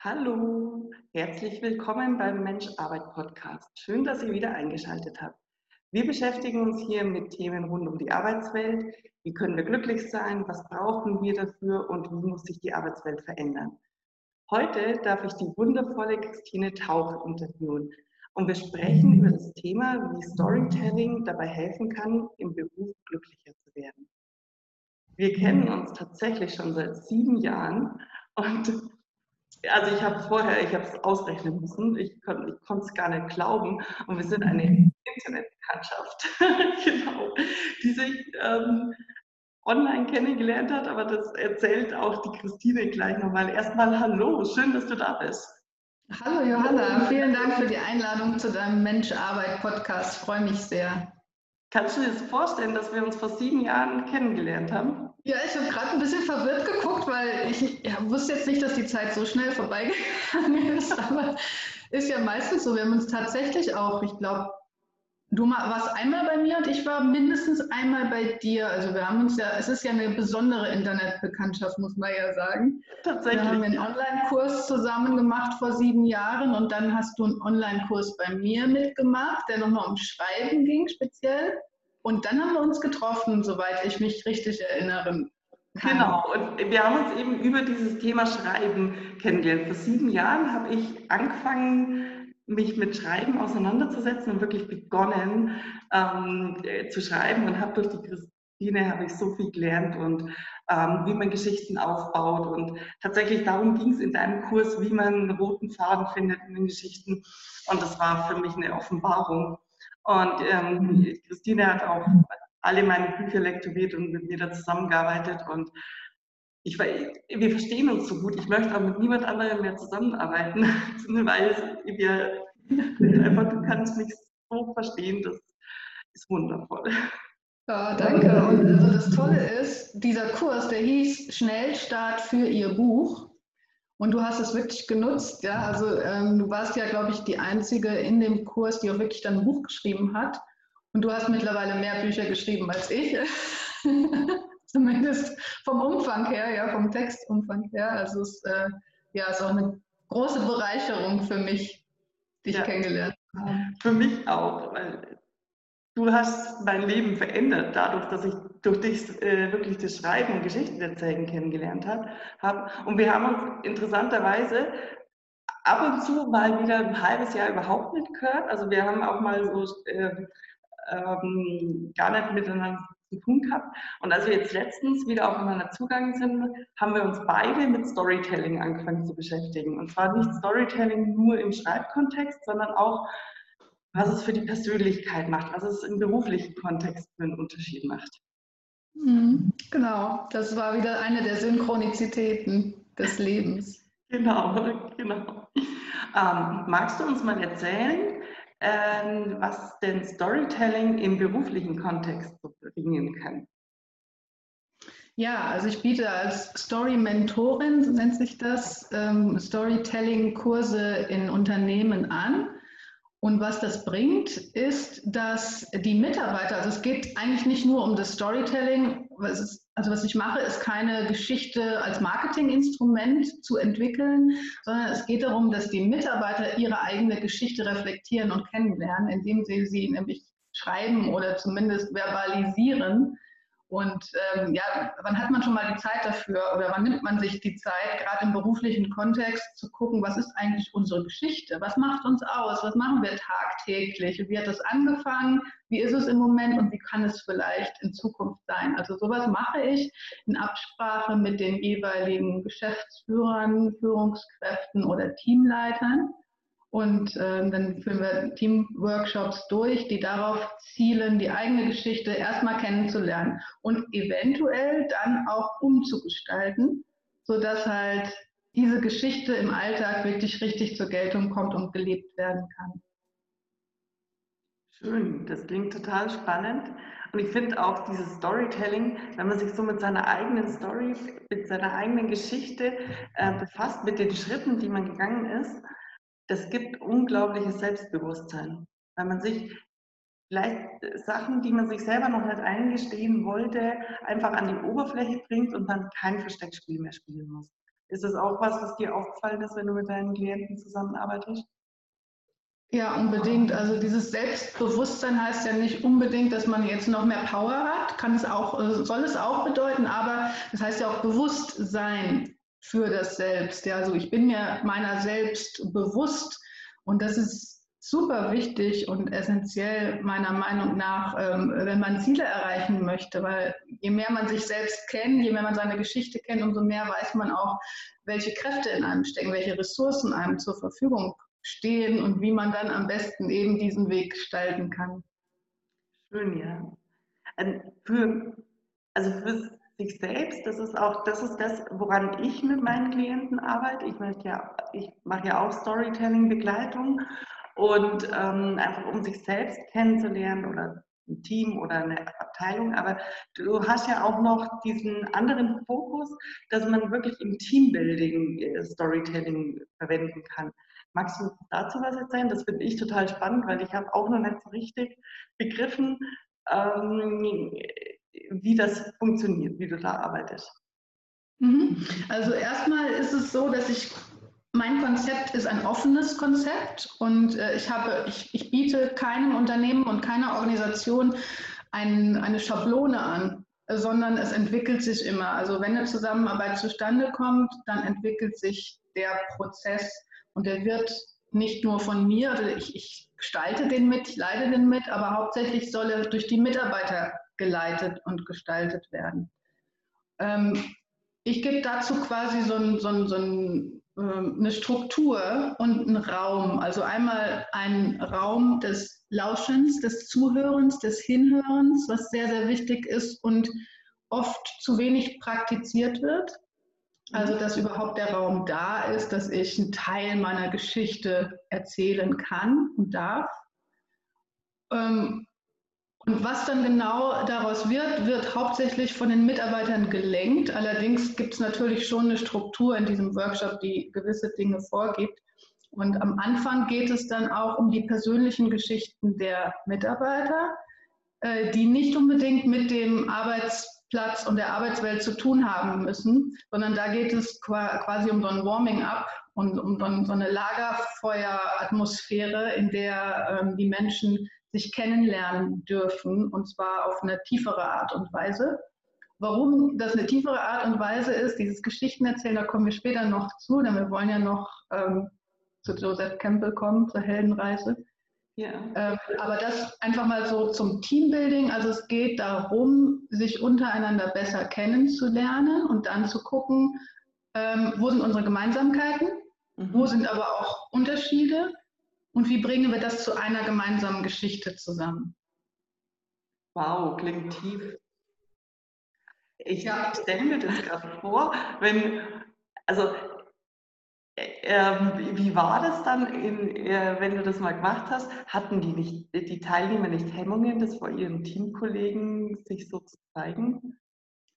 Hallo, herzlich willkommen beim Mensch-Arbeit-Podcast. Schön, dass ihr wieder eingeschaltet habt. Wir beschäftigen uns hier mit Themen rund um die Arbeitswelt. Wie können wir glücklich sein? Was brauchen wir dafür? Und wie muss sich die Arbeitswelt verändern? Heute darf ich die wundervolle Christine Tauch interviewen. Und wir sprechen über das Thema, wie Storytelling dabei helfen kann, im Beruf glücklicher zu werden. Wir kennen uns tatsächlich schon seit sieben Jahren und also ich habe vorher, ich habe es ausrechnen müssen, ich, kon, ich konnte es gar nicht glauben. Und wir sind eine Internetbekanntschaft, genau, die sich ähm, online kennengelernt hat, aber das erzählt auch die Christine gleich nochmal. Erstmal Hallo, schön, dass du da bist. Hallo Johanna, vielen Dank für die Einladung zu deinem Mensch-Arbeit-Podcast, freue mich sehr. Kannst du dir das vorstellen, dass wir uns vor sieben Jahren kennengelernt haben? Ja, ich habe gerade ein bisschen verwirrt geguckt, weil ich ja, wusste jetzt nicht, dass die Zeit so schnell vorbeigegangen ist. Aber ist ja meistens so. Wir haben uns tatsächlich auch, ich glaube, du warst einmal bei mir und ich war mindestens einmal bei dir. Also wir haben uns ja, es ist ja eine besondere Internetbekanntschaft, muss man ja sagen. Tatsächlich. Wir haben einen Online-Kurs zusammen gemacht vor sieben Jahren und dann hast du einen Online-Kurs bei mir mitgemacht, der nochmal um Schreiben ging speziell. Und dann haben wir uns getroffen, soweit ich mich richtig erinnere. Kann. Genau, und wir haben uns eben über dieses Thema Schreiben kennengelernt. Vor sieben Jahren habe ich angefangen, mich mit Schreiben auseinanderzusetzen und wirklich begonnen ähm, äh, zu schreiben und habe durch die Christine habe ich so viel gelernt und ähm, wie man Geschichten aufbaut und tatsächlich darum ging es in deinem Kurs, wie man einen roten Faden findet in den Geschichten und das war für mich eine Offenbarung und ähm, Christine hat auch alle meine Bücher lektoriert und mit mir da zusammengearbeitet. Und ich, wir verstehen uns so gut. Ich möchte auch mit niemand anderem mehr zusammenarbeiten, weil wir einfach, du kannst mich so verstehen. Das ist wundervoll. Ja, danke. Und also das Tolle ist, dieser Kurs, der hieß Schnellstart für Ihr Buch. Und du hast es wirklich genutzt, ja. Also ähm, du warst ja, glaube ich, die einzige in dem Kurs, die auch wirklich dann ein Buch geschrieben hat. Und du hast mittlerweile mehr Bücher geschrieben als ich. Zumindest vom Umfang her, ja, vom Textumfang her. Also es äh, ja, ist auch eine große Bereicherung für mich, dich ja. kennengelernt habe. Für mich auch, weil du hast mein Leben verändert, dadurch, dass ich durch dich äh, wirklich das Schreiben und Geschichten erzählen kennengelernt habe. Und wir haben uns interessanterweise ab und zu mal wieder ein halbes Jahr überhaupt nicht gehört. Also wir haben auch mal so äh, ähm, gar nicht miteinander zu tun gehabt. Und als wir jetzt letztens wieder aufeinander zugegangen sind, haben wir uns beide mit Storytelling angefangen zu beschäftigen. Und zwar nicht Storytelling nur im Schreibkontext, sondern auch was es für die Persönlichkeit macht, was es im beruflichen Kontext für einen Unterschied macht. Mhm, genau, das war wieder eine der Synchronizitäten des Lebens. Genau, genau. Ähm, magst du uns mal erzählen, ähm, was denn Storytelling im beruflichen Kontext so bringen kann? Ja, also ich biete als Story-Mentorin, nennt sich das, ähm, Storytelling-Kurse in Unternehmen an. Und was das bringt, ist, dass die Mitarbeiter, also es geht eigentlich nicht nur um das Storytelling, ist, also was ich mache, ist keine Geschichte als Marketinginstrument zu entwickeln, sondern es geht darum, dass die Mitarbeiter ihre eigene Geschichte reflektieren und kennenlernen, indem sie sie nämlich schreiben oder zumindest verbalisieren und ähm, ja, wann hat man schon mal die Zeit dafür oder wann nimmt man sich die Zeit, gerade im beruflichen Kontext, zu gucken, was ist eigentlich unsere Geschichte? Was macht uns aus? Was machen wir tagtäglich? Wie hat das angefangen? Wie ist es im Moment und wie kann es vielleicht in Zukunft sein? Also sowas mache ich in Absprache mit den jeweiligen Geschäftsführern, Führungskräften oder Teamleitern. Und äh, dann führen wir Teamworkshops durch, die darauf zielen, die eigene Geschichte erstmal kennenzulernen und eventuell dann auch umzugestalten, sodass halt diese Geschichte im Alltag wirklich richtig zur Geltung kommt und gelebt werden kann. Schön, das klingt total spannend. Und ich finde auch dieses Storytelling, wenn man sich so mit seiner eigenen Story, mit seiner eigenen Geschichte äh, befasst, mit den Schritten, die man gegangen ist, das gibt unglaubliches Selbstbewusstsein, weil man sich vielleicht Sachen, die man sich selber noch nicht eingestehen wollte, einfach an die Oberfläche bringt und dann kein Versteckspiel mehr spielen muss. Ist das auch was, was dir aufgefallen ist, wenn du mit deinen Klienten zusammenarbeitest? Ja, unbedingt. Also dieses Selbstbewusstsein heißt ja nicht unbedingt, dass man jetzt noch mehr Power hat, kann es auch, äh, soll es auch bedeuten, aber das heißt ja auch Bewusstsein für das Selbst. Ja, also ich bin mir meiner selbst bewusst und das ist super wichtig und essentiell meiner Meinung nach, ähm, wenn man Ziele erreichen möchte, weil je mehr man sich selbst kennt, je mehr man seine Geschichte kennt, umso mehr weiß man auch, welche Kräfte in einem stecken, welche Ressourcen einem zur Verfügung stehen und wie man dann am besten eben diesen Weg gestalten kann. Schön, ja. Ähm, für, also für sich selbst, das ist auch, das ist das, woran ich mit meinen Klienten arbeite. Ich mache ja, ich mache ja auch Storytelling-Begleitung und ähm, einfach um sich selbst kennenzulernen oder ein Team oder eine Abteilung, aber du hast ja auch noch diesen anderen Fokus, dass man wirklich im Teambuilding äh, Storytelling verwenden kann. Magst du dazu was erzählen? Das finde ich total spannend, weil ich habe auch noch nicht so richtig begriffen, ähm, wie das funktioniert, wie du da arbeitest. Mhm. Also erstmal ist es so, dass ich mein Konzept ist ein offenes Konzept und äh, ich, habe, ich, ich biete keinem Unternehmen und keiner Organisation ein, eine Schablone an, sondern es entwickelt sich immer. Also wenn eine Zusammenarbeit zustande kommt, dann entwickelt sich der Prozess und der wird nicht nur von mir, also ich, ich gestalte den mit, ich leite den mit, aber hauptsächlich soll er durch die Mitarbeiter geleitet und gestaltet werden. Ähm, ich gebe dazu quasi so, ein, so, ein, so ein, ähm, eine Struktur und einen Raum. Also einmal einen Raum des Lauschens, des Zuhörens, des Hinhörens, was sehr, sehr wichtig ist und oft zu wenig praktiziert wird. Also, dass überhaupt der Raum da ist, dass ich einen Teil meiner Geschichte erzählen kann und darf. Ähm, und was dann genau daraus wird, wird hauptsächlich von den Mitarbeitern gelenkt. Allerdings gibt es natürlich schon eine Struktur in diesem Workshop, die gewisse Dinge vorgibt. Und am Anfang geht es dann auch um die persönlichen Geschichten der Mitarbeiter, äh, die nicht unbedingt mit dem Arbeits Platz und der Arbeitswelt zu tun haben müssen, sondern da geht es quasi um so ein Warming-up und um so eine Lagerfeueratmosphäre, in der ähm, die Menschen sich kennenlernen dürfen und zwar auf eine tiefere Art und Weise. Warum das eine tiefere Art und Weise ist, dieses Geschichtenerzählen, da kommen wir später noch zu, denn wir wollen ja noch ähm, zu Joseph Campbell kommen, zur Heldenreise. Ja. Ähm, aber das einfach mal so zum Teambuilding. Also es geht darum, sich untereinander besser kennenzulernen und dann zu gucken, ähm, wo sind unsere Gemeinsamkeiten, mhm. wo sind aber auch Unterschiede und wie bringen wir das zu einer gemeinsamen Geschichte zusammen. Wow, klingt tief. Ich ja. stelle mir das gerade vor, wenn, also ähm, wie war das dann, in, äh, wenn du das mal gemacht hast? Hatten die, nicht, die Teilnehmer nicht Hemmungen, das vor ihren Teamkollegen sich so zu zeigen?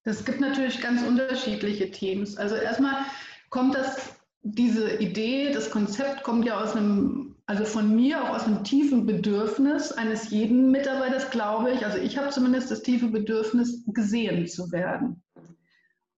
Es gibt natürlich ganz unterschiedliche Teams. Also erstmal kommt das, diese Idee, das Konzept kommt ja aus einem, also von mir auch aus einem tiefen Bedürfnis eines jeden Mitarbeiters, glaube ich. Also ich habe zumindest das tiefe Bedürfnis, gesehen zu werden.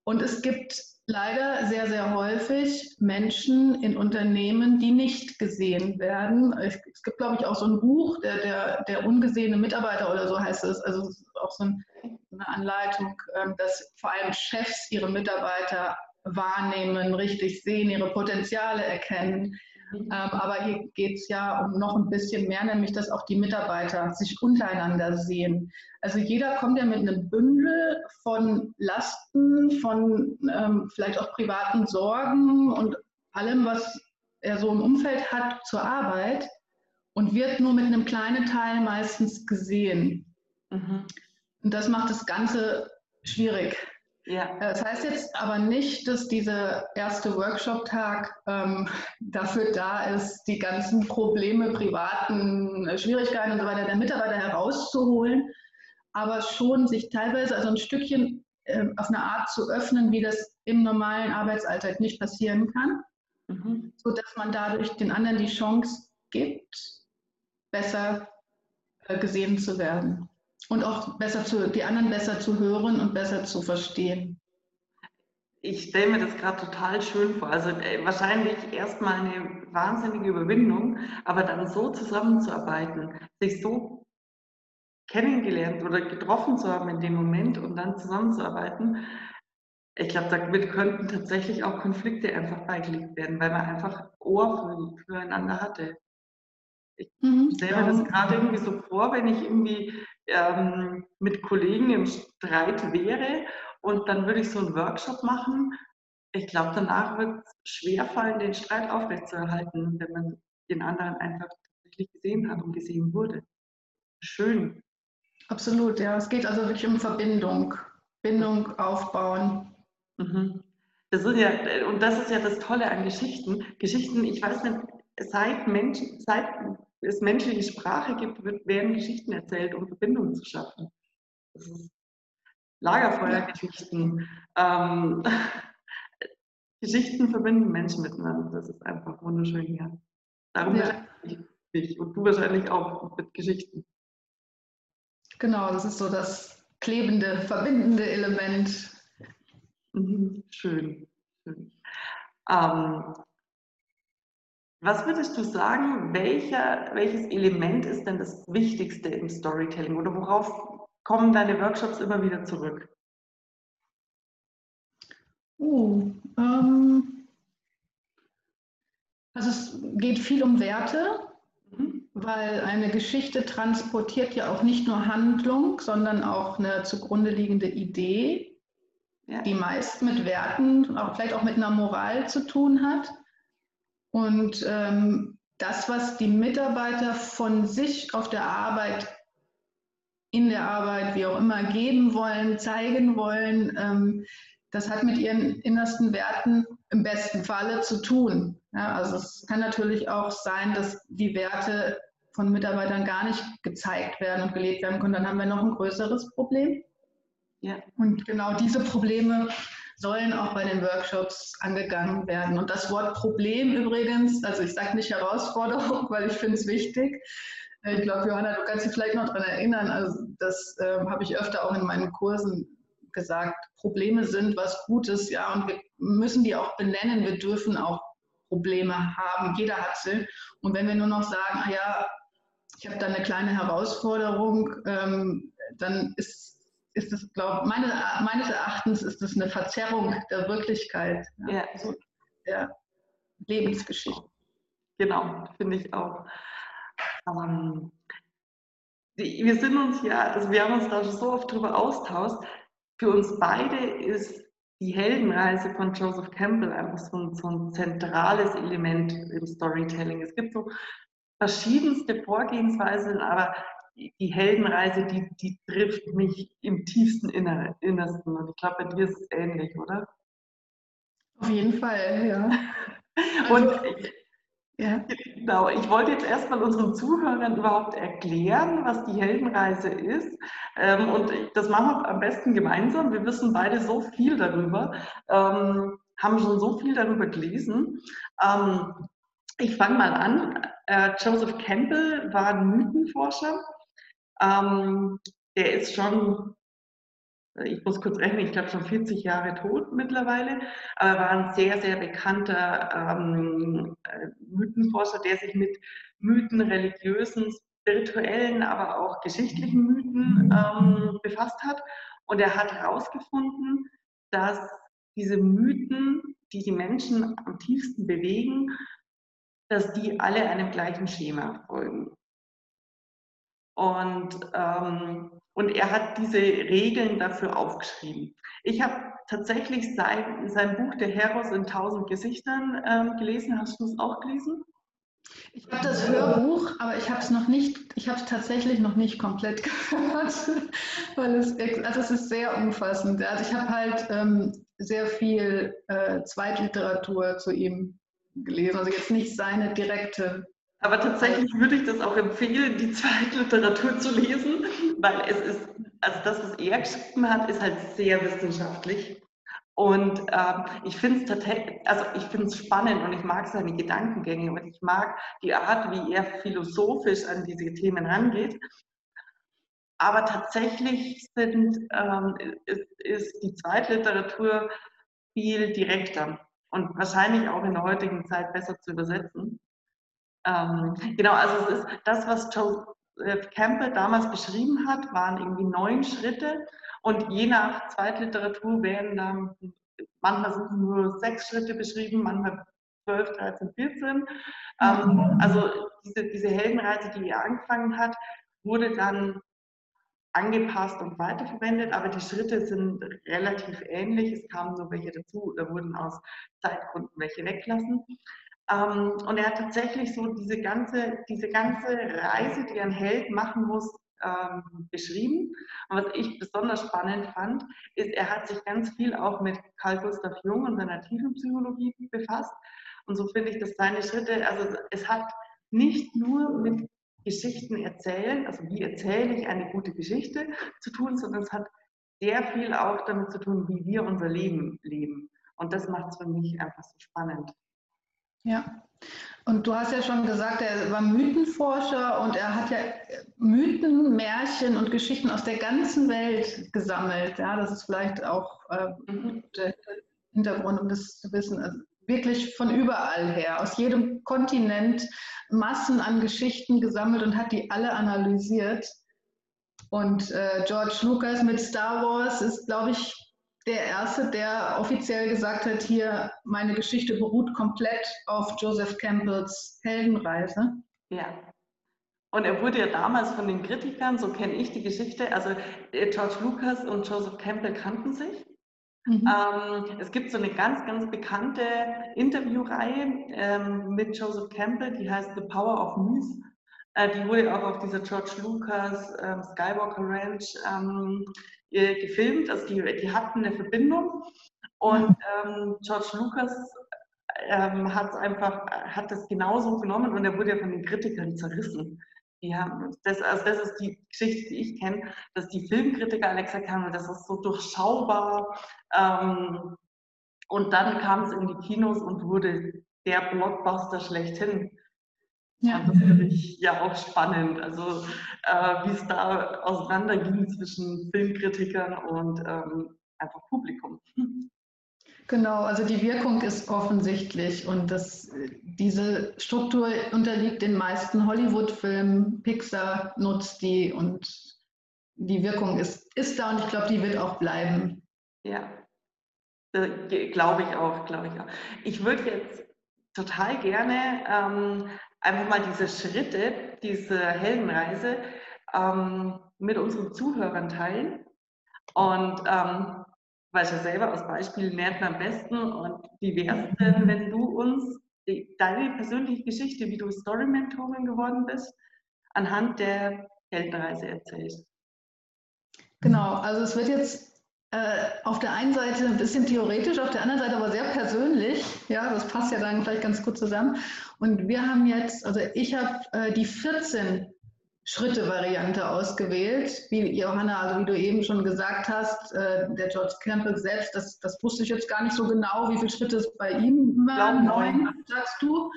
Und es gibt leider sehr, sehr häufig Menschen in Unternehmen, die nicht gesehen werden. Es, es gibt, glaube ich, auch so ein Buch, der, der, der ungesehene Mitarbeiter oder so heißt es, also auch so, ein, so eine Anleitung, ähm, dass vor allem Chefs ihre Mitarbeiter wahrnehmen, richtig sehen, ihre Potenziale erkennen. Ähm, aber hier geht es ja um noch ein bisschen mehr, nämlich dass auch die Mitarbeiter sich untereinander sehen. Also jeder kommt ja mit einem Bündel von Lasten, von ähm, vielleicht auch privaten Sorgen und allem, was er so im Umfeld hat zur Arbeit und wird nur mit einem kleinen Teil meistens gesehen. Mhm. Und das macht das Ganze schwierig. Ja. Das heißt jetzt aber nicht, dass dieser erste Workshop-Tag ähm, dafür da ist, die ganzen Probleme, privaten äh, Schwierigkeiten und so weiter der Mitarbeiter herauszuholen, aber schon sich teilweise also ein Stückchen äh, auf eine Art zu öffnen, wie das im normalen Arbeitsalltag nicht passieren kann, mhm. sodass man dadurch den anderen die Chance gibt, besser äh, gesehen zu werden und auch besser zu, die anderen besser zu hören und besser zu verstehen. ich stelle mir das gerade total schön vor. Also äh, wahrscheinlich erstmal eine wahnsinnige Überwindung, aber dann so zusammenzuarbeiten, sich so kennengelernt oder getroffen zu haben in dem Moment und dann zusammenzuarbeiten. Ich glaube, damit könnten tatsächlich auch Konflikte einfach beigelegt werden, weil man einfach Ohr für, füreinander hatte. Ich mhm, stelle mir das gerade irgendwie so vor, wenn ich irgendwie ähm, mit Kollegen im Streit wäre und dann würde ich so einen Workshop machen. Ich glaube, danach wird es schwerfallen, den Streit aufrechtzuerhalten, wenn man den anderen einfach tatsächlich gesehen hat und gesehen wurde. Schön. Absolut, ja. Es geht also wirklich um Verbindung. Bindung aufbauen. Mhm. Das ist ja, und das ist ja das Tolle an Geschichten. Geschichten, ich weiß nicht, seit, Mensch, seit es menschliche Sprache gibt, werden Geschichten erzählt, um Verbindungen zu schaffen. Das ist Lagerfeuergeschichten. Ähm, Geschichten verbinden Menschen miteinander. Das ist einfach wunderschön, ja. Darum ja. ich mich und du wahrscheinlich auch mit Geschichten. Genau, das ist so das klebende, verbindende Element. Mhm, schön, schön. Ähm, was würdest du sagen, welcher, welches Element ist denn das Wichtigste im Storytelling oder worauf kommen deine Workshops immer wieder zurück? Uh, ähm, also es geht viel um Werte, mhm. weil eine Geschichte transportiert ja auch nicht nur Handlung, sondern auch eine zugrunde liegende Idee, ja. die meist mit Werten, auch vielleicht auch mit einer Moral zu tun hat. Und ähm, das, was die Mitarbeiter von sich auf der Arbeit in der Arbeit, wie auch immer, geben wollen, zeigen wollen. Ähm, das hat mit ihren innersten Werten im besten Falle zu tun. Ja, also es kann natürlich auch sein, dass die Werte von Mitarbeitern gar nicht gezeigt werden und gelebt werden können. Dann haben wir noch ein größeres Problem. Ja. Und genau diese Probleme sollen auch bei den Workshops angegangen werden. Und das Wort Problem übrigens, also ich sage nicht Herausforderung, weil ich finde es wichtig, ich glaube, Johanna, du kannst dich vielleicht noch daran erinnern, also das äh, habe ich öfter auch in meinen Kursen gesagt. Probleme sind was Gutes, ja, und wir müssen die auch benennen. Wir dürfen auch Probleme haben. Jeder hat sie. Und wenn wir nur noch sagen, ah ja, ich habe da eine kleine Herausforderung, ähm, dann ist, ist das, glaube meine, meines Erachtens ist das eine Verzerrung der Wirklichkeit, ja, ja. Also der Lebensgeschichte. Genau, finde ich auch. Ähm, die, wir sind uns ja, also wir haben uns da schon so oft drüber austauscht. Für uns beide ist die Heldenreise von Joseph Campbell einfach so ein, so ein zentrales Element im Storytelling. Es gibt so verschiedenste Vorgehensweisen, aber die Heldenreise, die, die trifft mich im tiefsten Innersten. Und ich glaube, bei dir ist es ähnlich, oder? Auf jeden Fall, ja. Und also, ja. Genau, ich wollte jetzt erstmal unseren Zuhörern überhaupt erklären, was die Heldenreise ist. Ähm, und das machen wir am besten gemeinsam. Wir wissen beide so viel darüber, ähm, haben schon so viel darüber gelesen. Ähm, ich fange mal an. Äh, Joseph Campbell war ein Mythenforscher. Der ist schon ich muss kurz rechnen, ich glaube schon 40 Jahre tot mittlerweile, aber war ein sehr, sehr bekannter ähm, äh, Mythenforscher, der sich mit Mythen, religiösen, spirituellen, aber auch geschichtlichen Mythen ähm, befasst hat. Und er hat herausgefunden, dass diese Mythen, die die Menschen am tiefsten bewegen, dass die alle einem gleichen Schema folgen. Und ähm, und er hat diese Regeln dafür aufgeschrieben. Ich habe tatsächlich sein, sein Buch Der Heros in tausend Gesichtern ähm, gelesen. Hast du es auch gelesen? Ich habe das Hörbuch, aber ich habe es noch nicht, ich habe es tatsächlich noch nicht komplett gehört, weil es, also es ist sehr umfassend. Also ich habe halt ähm, sehr viel äh, Zweitliteratur zu ihm gelesen, also jetzt nicht seine direkte aber tatsächlich würde ich das auch empfehlen, die Zweitliteratur zu lesen, weil es ist, also das, was er geschrieben hat, ist halt sehr wissenschaftlich. Und ähm, ich finde es tatsächlich, also ich finde es spannend und ich mag seine Gedankengänge und ich mag die Art, wie er philosophisch an diese Themen rangeht. Aber tatsächlich sind, ähm, ist, ist die Zweitliteratur viel direkter und wahrscheinlich auch in der heutigen Zeit besser zu übersetzen. Ähm, genau, also es ist das, was Joseph Campbell damals beschrieben hat, waren irgendwie neun Schritte und je nach Zweitliteratur werden dann, manchmal sind nur sechs Schritte beschrieben, manchmal 12, 13, 14. Ähm, also diese, diese Heldenreise, die er angefangen hat, wurde dann angepasst und weiterverwendet, aber die Schritte sind relativ ähnlich. Es kamen nur welche dazu oder wurden aus Zeitgründen welche weglassen. Ähm, und er hat tatsächlich so diese ganze, diese ganze Reise, die ein Held machen muss, ähm, beschrieben. Und was ich besonders spannend fand, ist, er hat sich ganz viel auch mit Carl Gustav Jung und seiner Tiefenpsychologie befasst. Und so finde ich, dass seine Schritte, also es hat nicht nur mit Geschichten erzählen, also wie erzähle ich eine gute Geschichte zu tun, sondern es hat sehr viel auch damit zu tun, wie wir unser Leben leben. Und das macht es für mich einfach so spannend. Ja, und du hast ja schon gesagt, er war Mythenforscher und er hat ja Mythen, Märchen und Geschichten aus der ganzen Welt gesammelt. Ja, das ist vielleicht auch äh, mhm. der Hintergrund, um das zu wissen. Also wirklich von überall her, aus jedem Kontinent Massen an Geschichten gesammelt und hat die alle analysiert. Und äh, George Lucas mit Star Wars ist, glaube ich, der Erste, der offiziell gesagt hat, hier, meine Geschichte beruht komplett auf Joseph Campbells Heldenreise. Ja. Und er wurde ja damals von den Kritikern, so kenne ich die Geschichte, also äh, George Lucas und Joseph Campbell kannten sich. Mhm. Ähm, es gibt so eine ganz, ganz bekannte Interviewreihe ähm, mit Joseph Campbell, die heißt The Power of Muse. Äh, die wurde auch auf dieser George Lucas ähm, Skywalker Ranch ähm, äh, gefilmt. Also die, die hatten eine Verbindung. Und ähm, George Lucas ähm, hat einfach, hat das genauso genommen und er wurde ja von den Kritikern zerrissen. Ja, das, also das ist die Geschichte, die ich kenne, dass die Filmkritiker Alexa kamen, das ist so durchschaubar. Ähm, und dann kam es in die Kinos und wurde der Blockbuster schlechthin. Ja. Das finde ich ja auch spannend, also äh, wie es da auseinanderging zwischen Filmkritikern und ähm, einfach Publikum. Genau, also die Wirkung ist offensichtlich und das, diese Struktur unterliegt den meisten Hollywood-Filmen. Pixar nutzt die und die Wirkung ist, ist da und ich glaube, die wird auch bleiben. Ja, äh, glaube ich auch, glaube ich auch. Ich würde jetzt total gerne ähm, einfach mal diese Schritte, diese Heldenreise ähm, mit unseren Zuhörern teilen. Und ähm, weiß ja selber aus Beispielen lernt man am besten. Und wie wäre es denn, wenn du uns die, deine persönliche Geschichte, wie du Story-Mentorin geworden bist, anhand der Heldenreise erzählst? Genau, also es wird jetzt auf der einen Seite ein bisschen theoretisch, auf der anderen Seite aber sehr persönlich. Ja, das passt ja dann vielleicht ganz gut zusammen. Und wir haben jetzt, also ich habe äh, die 14 Schritte-Variante ausgewählt. Wie Johanna, also wie du eben schon gesagt hast, äh, der George Campbell selbst, das, das wusste ich jetzt gar nicht so genau, wie viele Schritte es bei ihm waren. Neun, sagst du.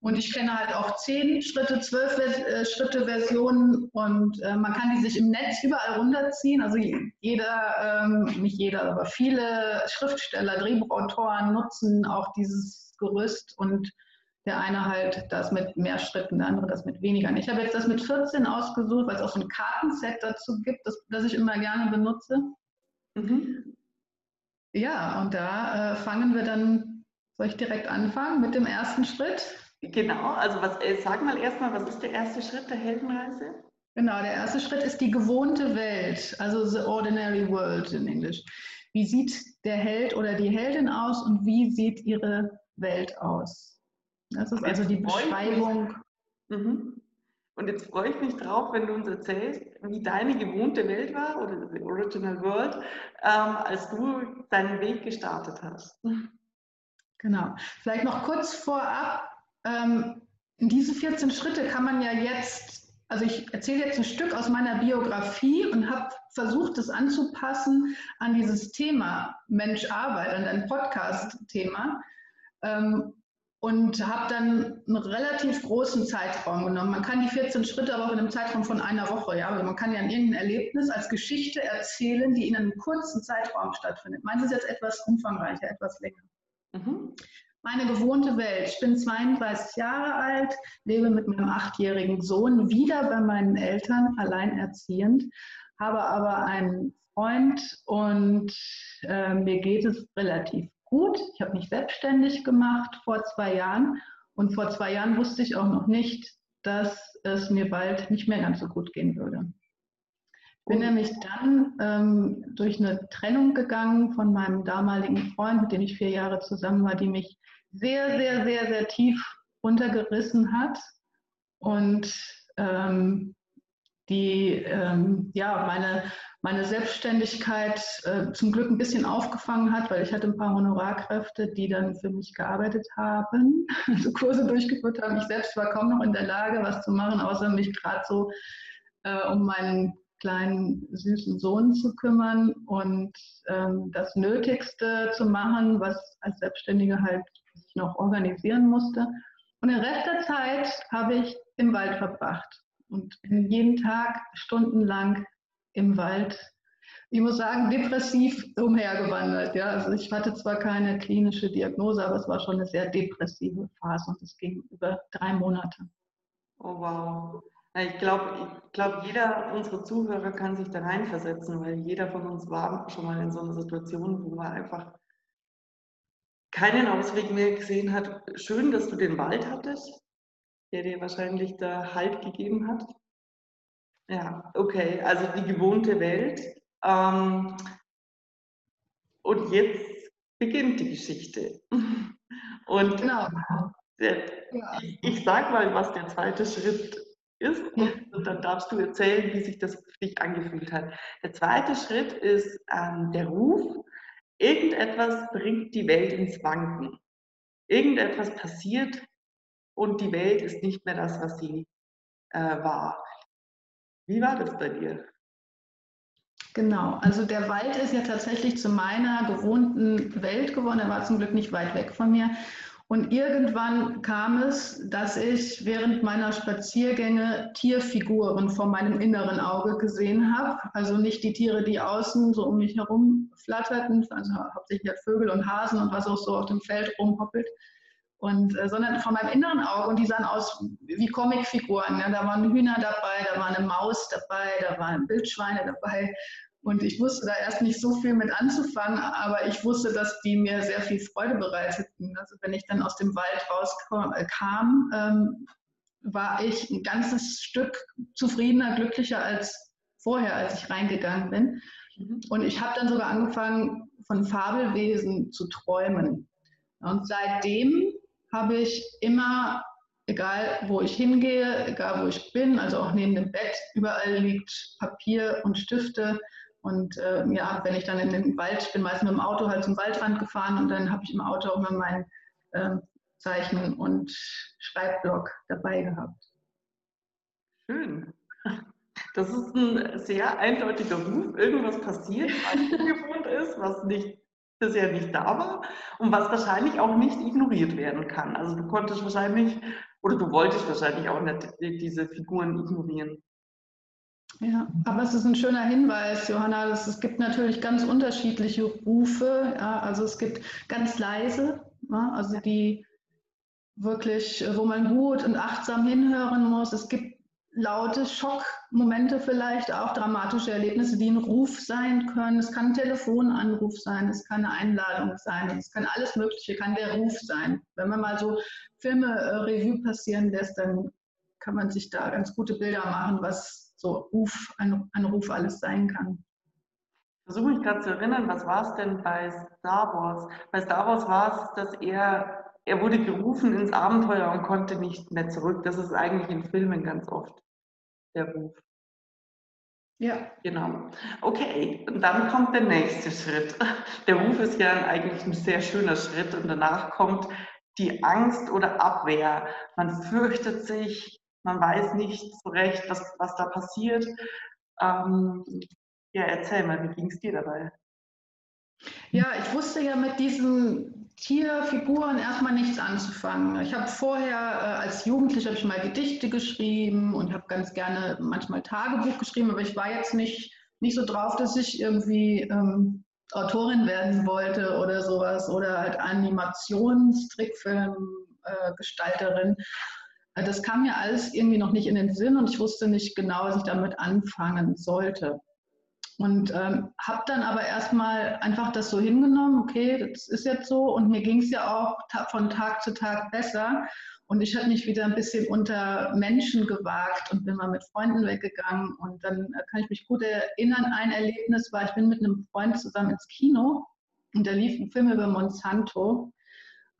Und ich kenne halt auch zehn Schritte, zwölf äh, Schritte Versionen und äh, man kann die sich im Netz überall runterziehen. Also jeder, ähm, nicht jeder, aber viele Schriftsteller, Drehbuchautoren nutzen auch dieses Gerüst und der eine halt das mit mehr Schritten, der andere das mit weniger. Ich habe jetzt das mit 14 ausgesucht, weil es auch so ein Kartenset dazu gibt, das, das ich immer gerne benutze. Mhm. Ja, und da äh, fangen wir dann, soll ich direkt anfangen mit dem ersten Schritt? Genau, also was, äh, sag mal erstmal, was ist der erste Schritt der Heldenreise? Genau, der erste Schritt ist die gewohnte Welt, also the ordinary world in Englisch. Wie sieht der Held oder die Heldin aus und wie sieht ihre Welt aus? Das ist also die Beschreibung. Mhm. Und jetzt freue ich mich drauf, wenn du uns erzählst, wie deine gewohnte Welt war oder the original world, ähm, als du deinen Weg gestartet hast. Genau. Vielleicht noch kurz vorab. Ähm, diese 14 Schritte kann man ja jetzt, also ich erzähle jetzt ein Stück aus meiner Biografie und habe versucht, es anzupassen an dieses Thema Mensch-Arbeit, an dein Podcast-Thema. Ähm, und habe dann einen relativ großen Zeitraum genommen. Man kann die 14 Schritte aber auch in einem Zeitraum von einer Woche, ja, also man kann ja irgendein Erlebnis als Geschichte erzählen, die in einem kurzen Zeitraum stattfindet. Meins ist jetzt etwas umfangreicher, etwas länger. Mhm. Meine gewohnte Welt. Ich bin 32 Jahre alt, lebe mit meinem achtjährigen Sohn wieder bei meinen Eltern, alleinerziehend, habe aber einen Freund und äh, mir geht es relativ gut. Ich habe mich selbstständig gemacht vor zwei Jahren und vor zwei Jahren wusste ich auch noch nicht, dass es mir bald nicht mehr ganz so gut gehen würde. Ich bin nämlich dann ähm, durch eine Trennung gegangen von meinem damaligen Freund, mit dem ich vier Jahre zusammen war, die mich sehr, sehr, sehr, sehr tief runtergerissen hat und ähm, die ähm, ja, meine, meine Selbstständigkeit äh, zum Glück ein bisschen aufgefangen hat, weil ich hatte ein paar Honorarkräfte, die dann für mich gearbeitet haben, also Kurse durchgeführt haben. Ich selbst war kaum noch in der Lage, was zu machen, außer mich gerade so äh, um meinen kleinen süßen Sohn zu kümmern und ähm, das Nötigste zu machen, was als Selbstständige halt noch organisieren musste. Und den Rest der Zeit habe ich im Wald verbracht und bin jeden Tag stundenlang im Wald. Ich muss sagen, depressiv umhergewandert. Ja. Also ich hatte zwar keine klinische Diagnose, aber es war schon eine sehr depressive Phase und es ging über drei Monate. Oh wow. Ich glaube, ich glaub, jeder unserer Zuhörer kann sich da reinversetzen, weil jeder von uns war schon mal in so einer Situation, wo man einfach keinen Ausweg mehr gesehen hat. Schön, dass du den Wald hattest der dir wahrscheinlich da Halt gegeben hat. Ja, okay, also die gewohnte Welt. Ähm, und jetzt beginnt die Geschichte. Und genau. der, ja. ich, ich sag mal, was der zweite Schritt ist und dann darfst du erzählen, wie sich das für dich angefühlt hat. Der zweite Schritt ist ähm, der Ruf. Irgendetwas bringt die Welt ins Wanken. Irgendetwas passiert, und die Welt ist nicht mehr das, was sie äh, war. Wie war das bei dir? Genau, also der Wald ist ja tatsächlich zu meiner gewohnten Welt geworden. Er war zum Glück nicht weit weg von mir. Und irgendwann kam es, dass ich während meiner Spaziergänge Tierfiguren vor meinem inneren Auge gesehen habe. Also nicht die Tiere, die außen so um mich herum flatterten, also hauptsächlich Vögel und Hasen und was auch so auf dem Feld rumhoppelt, und, äh, sondern von meinem inneren Auge und die sahen aus wie Comicfiguren. Ja. Da waren Hühner dabei, da war eine Maus dabei, da waren Wildschweine dabei. Und ich wusste da erst nicht so viel mit anzufangen, aber ich wusste, dass die mir sehr viel Freude bereiteten. Also wenn ich dann aus dem Wald rauskam, äh, ähm, war ich ein ganzes Stück zufriedener, glücklicher als vorher, als ich reingegangen bin. Mhm. Und ich habe dann sogar angefangen, von Fabelwesen zu träumen. Und seitdem habe ich immer, egal wo ich hingehe, egal wo ich bin, also auch neben dem Bett, überall liegt Papier und Stifte. Und äh, ja, wenn ich dann in den Wald, ich bin meistens mit dem Auto halt zum Waldrand gefahren und dann habe ich im Auto immer meinen äh, Zeichen- und Schreibblock dabei gehabt. Schön. Das ist ein sehr eindeutiger Ruf. Irgendwas passiert, was ungewohnt ist, was nicht bisher nicht da war und was wahrscheinlich auch nicht ignoriert werden kann. Also du konntest wahrscheinlich oder du wolltest wahrscheinlich auch nicht diese Figuren ignorieren. Ja, aber es ist ein schöner Hinweis, Johanna. Dass es gibt natürlich ganz unterschiedliche Rufe. Ja, also es gibt ganz leise, ja, also die wirklich, wo man gut und achtsam hinhören muss. Es gibt laute Schockmomente vielleicht, auch dramatische Erlebnisse, die ein Ruf sein können. Es kann ein Telefonanruf sein, es kann eine Einladung sein, es kann alles Mögliche, kann der Ruf sein. Wenn man mal so Filme äh, Revue passieren lässt, dann kann man sich da ganz gute Bilder machen, was so Ruf, ein, ein Ruf alles sein kann. Versuche mich gerade zu erinnern, was war es denn bei Star Wars? Bei Star Wars war es, dass er er wurde gerufen ins Abenteuer und konnte nicht mehr zurück. Das ist eigentlich in Filmen ganz oft der Ruf. Ja. Genau. Okay, und dann kommt der nächste Schritt. Der Ruf ist ja eigentlich ein sehr schöner Schritt und danach kommt die Angst oder Abwehr. Man fürchtet sich, man weiß nicht so recht, was, was da passiert. Ähm, ja, erzähl mal, wie ging es dir dabei? Ja, ich wusste ja mit diesen Tierfiguren erstmal nichts anzufangen. Ich habe vorher äh, als Jugendliche ich mal Gedichte geschrieben und habe ganz gerne manchmal Tagebuch geschrieben, aber ich war jetzt nicht, nicht so drauf, dass ich irgendwie ähm, Autorin werden wollte oder sowas oder halt Animationstrickfilmgestalterin. Äh, das kam mir alles irgendwie noch nicht in den Sinn und ich wusste nicht genau, was ich damit anfangen sollte. Und ähm, habe dann aber erstmal einfach das so hingenommen, okay, das ist jetzt so. Und mir ging es ja auch von Tag zu Tag besser. Und ich habe mich wieder ein bisschen unter Menschen gewagt und bin mal mit Freunden weggegangen. Und dann äh, kann ich mich gut erinnern, ein Erlebnis war, ich bin mit einem Freund zusammen ins Kino und da lief ein Film über Monsanto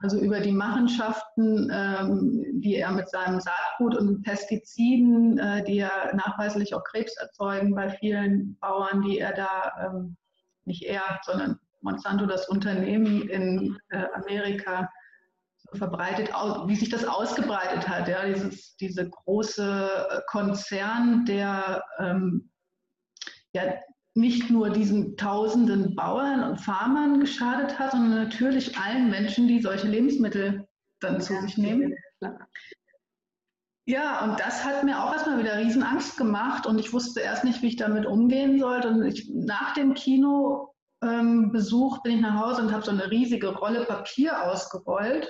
also über die Machenschaften, ähm, die er mit seinem Saatgut und Pestiziden, äh, die ja nachweislich auch Krebs erzeugen bei vielen Bauern, die er da, ähm, nicht er, sondern Monsanto, das Unternehmen in äh, Amerika, verbreitet, wie sich das ausgebreitet hat. Ja, dieses, diese große Konzern, der ähm, ja, nicht nur diesen tausenden Bauern und Farmern geschadet hat, sondern natürlich allen Menschen, die solche Lebensmittel dann zu sich nehmen. Ja, und das hat mir auch erstmal wieder riesen Angst gemacht und ich wusste erst nicht, wie ich damit umgehen sollte. Und ich, nach dem Kinobesuch ähm, bin ich nach Hause und habe so eine riesige Rolle Papier ausgerollt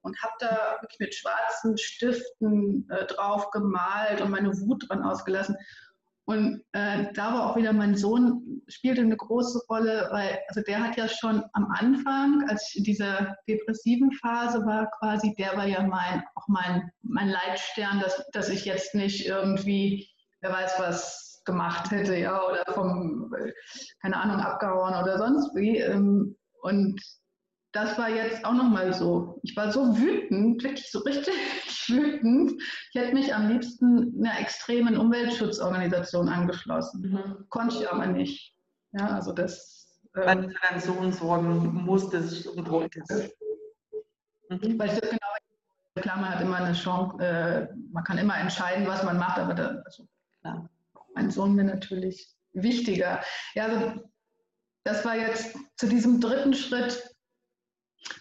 und habe da wirklich mit schwarzen Stiften äh, drauf gemalt und meine Wut dran ausgelassen. Und äh, da war auch wieder mein Sohn, spielte eine große Rolle, weil also der hat ja schon am Anfang, als ich in dieser depressiven Phase war, quasi, der war ja mein, auch mein, mein Leitstern, dass, dass ich jetzt nicht irgendwie, wer weiß was gemacht hätte, ja, oder vom, keine Ahnung, abgehauen oder sonst wie. Ähm, und das war jetzt auch nochmal so. Ich war so wütend, wirklich so richtig wütend. Ich hätte mich am liebsten einer extremen Umweltschutzorganisation angeschlossen. Mhm. Konnte ich aber nicht. Ja, also das. Ähm, Weil du für deinen Sohn sorgen musstest und wolltest. Mhm. Weil ich genau, klar, man hat immer eine Chance, äh, man kann immer entscheiden, was man macht, aber da, also, klar, mein Sohn wäre natürlich wichtiger. Ja, also das war jetzt zu diesem dritten Schritt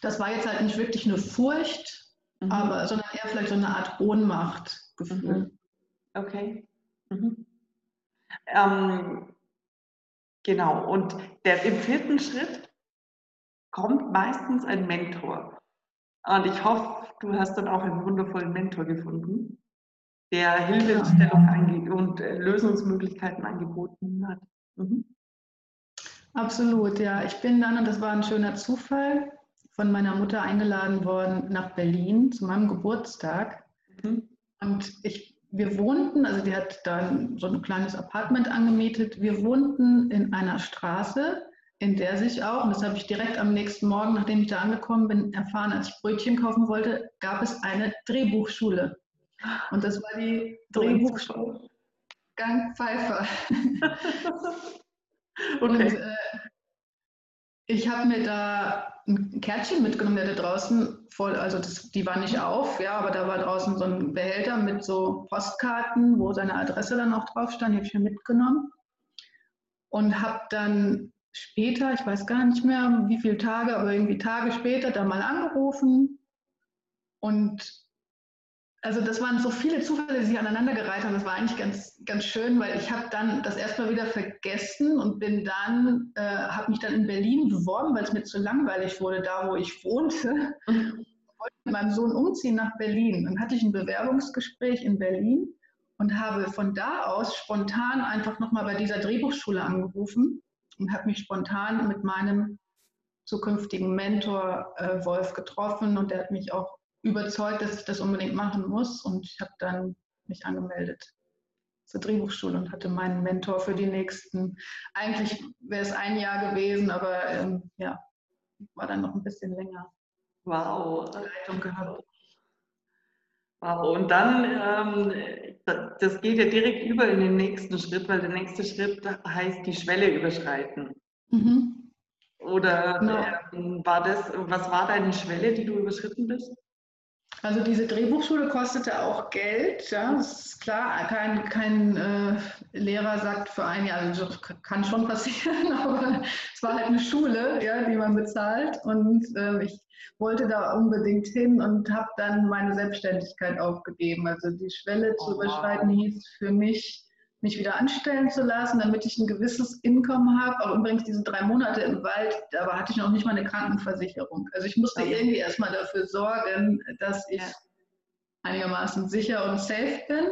das war jetzt halt nicht wirklich eine Furcht, mhm. aber, sondern eher vielleicht so eine Art Ohnmachtgefühl. Mhm. Okay. Mhm. Ähm, genau, und der, im vierten Schritt kommt meistens ein Mentor. Und ich hoffe, du hast dann auch einen wundervollen Mentor gefunden, der Hilfestellung ja. und äh, Lösungsmöglichkeiten angeboten hat. Mhm. Absolut, ja. Ich bin dann, und das war ein schöner Zufall, von meiner Mutter eingeladen worden nach Berlin zu meinem Geburtstag. Mhm. Und ich, wir wohnten, also die hat dann so ein kleines Apartment angemietet. Wir wohnten in einer Straße, in der sich auch, und das habe ich direkt am nächsten Morgen, nachdem ich da angekommen bin, erfahren, als ich Brötchen kaufen wollte, gab es eine Drehbuchschule. Und das war die Drehbuchschule Gang Pfeiffer. okay. Und äh, ich habe mir da ein Kärtchen mitgenommen, der da draußen voll, also das, die war nicht auf, ja, aber da war draußen so ein Behälter mit so Postkarten, wo seine Adresse dann auch drauf stand, die habe ich mir mitgenommen. Und habe dann später, ich weiß gar nicht mehr, wie viele Tage, aber irgendwie Tage später da mal angerufen. Und also das waren so viele Zufälle, die sich aneinandergereiht haben. Das war eigentlich ganz, ganz schön, weil ich habe dann das erstmal wieder vergessen und bin dann, äh, habe mich dann in Berlin beworben, weil es mir zu langweilig wurde, da wo ich wohnte. Mhm. wollte mit meinem Sohn umziehen nach Berlin. Dann hatte ich ein Bewerbungsgespräch in Berlin und habe von da aus spontan einfach nochmal bei dieser Drehbuchschule angerufen und habe mich spontan mit meinem zukünftigen Mentor äh, Wolf getroffen und der hat mich auch überzeugt, dass ich das unbedingt machen muss. Und ich habe dann mich angemeldet zur Drehbuchschule und hatte meinen Mentor für die nächsten. Eigentlich wäre es ein Jahr gewesen, aber ähm, ja, war dann noch ein bisschen länger. Wow. Leitung gehabt. Wow, und dann, ähm, das geht ja direkt über in den nächsten Schritt, weil der nächste Schritt heißt die Schwelle überschreiten. Mhm. Oder genau. ähm, war das, was war deine Schwelle, die du überschritten bist? Also diese Drehbuchschule kostete auch Geld, ja, das ist klar. Kein, kein äh, Lehrer sagt für ein Jahr, also kann schon passieren, aber es war halt eine Schule, ja, die man bezahlt. Und äh, ich wollte da unbedingt hin und habe dann meine Selbstständigkeit aufgegeben. Also die Schwelle zu oh, überschreiten hieß für mich, mich wieder anstellen zu lassen, damit ich ein gewisses Income habe. Auch übrigens diese drei Monate im Wald, da hatte ich noch nicht mal eine Krankenversicherung. Also ich musste okay. irgendwie erstmal dafür sorgen, dass ich einigermaßen sicher und safe bin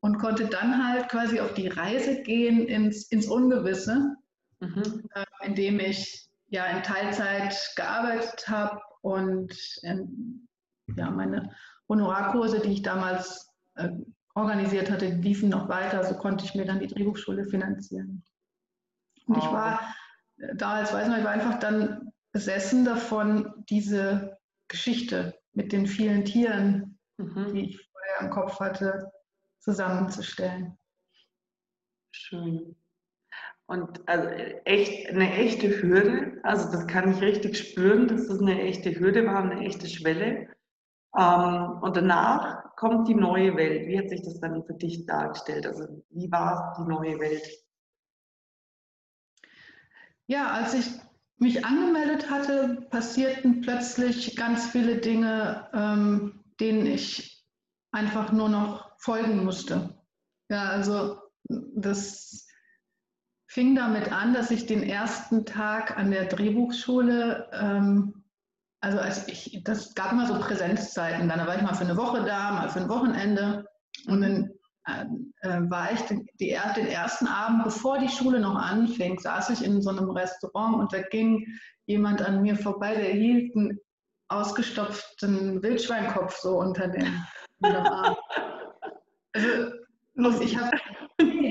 und konnte dann halt quasi auf die Reise gehen ins, ins Ungewisse, mhm. äh, indem ich ja in Teilzeit gearbeitet habe und in, ja, meine Honorarkurse, die ich damals äh, organisiert hatte, liefen noch weiter. So konnte ich mir dann die Drehbuchschule finanzieren. Und ich war da als Weißmann, ich war einfach dann besessen davon, diese Geschichte mit den vielen Tieren, mhm. die ich vorher im Kopf hatte, zusammenzustellen. Schön. Und also echt eine echte Hürde, also das kann ich richtig spüren, dass das eine echte Hürde war, eine echte Schwelle. Ähm, und danach kommt die neue Welt. Wie hat sich das dann für dich dargestellt? Also wie war die neue Welt? Ja, als ich mich angemeldet hatte, passierten plötzlich ganz viele Dinge, ähm, denen ich einfach nur noch folgen musste. Ja, also das fing damit an, dass ich den ersten Tag an der Drehbuchschule ähm, also als ich, das gab immer so Präsenzzeiten. Dann war ich mal für eine Woche da, mal für ein Wochenende. Und dann äh, äh, war ich den, die, den ersten Abend, bevor die Schule noch anfing, saß ich in so einem Restaurant und da ging jemand an mir vorbei, der hielt einen ausgestopften Wildschweinkopf so unter dem, Arm. Also ich habe,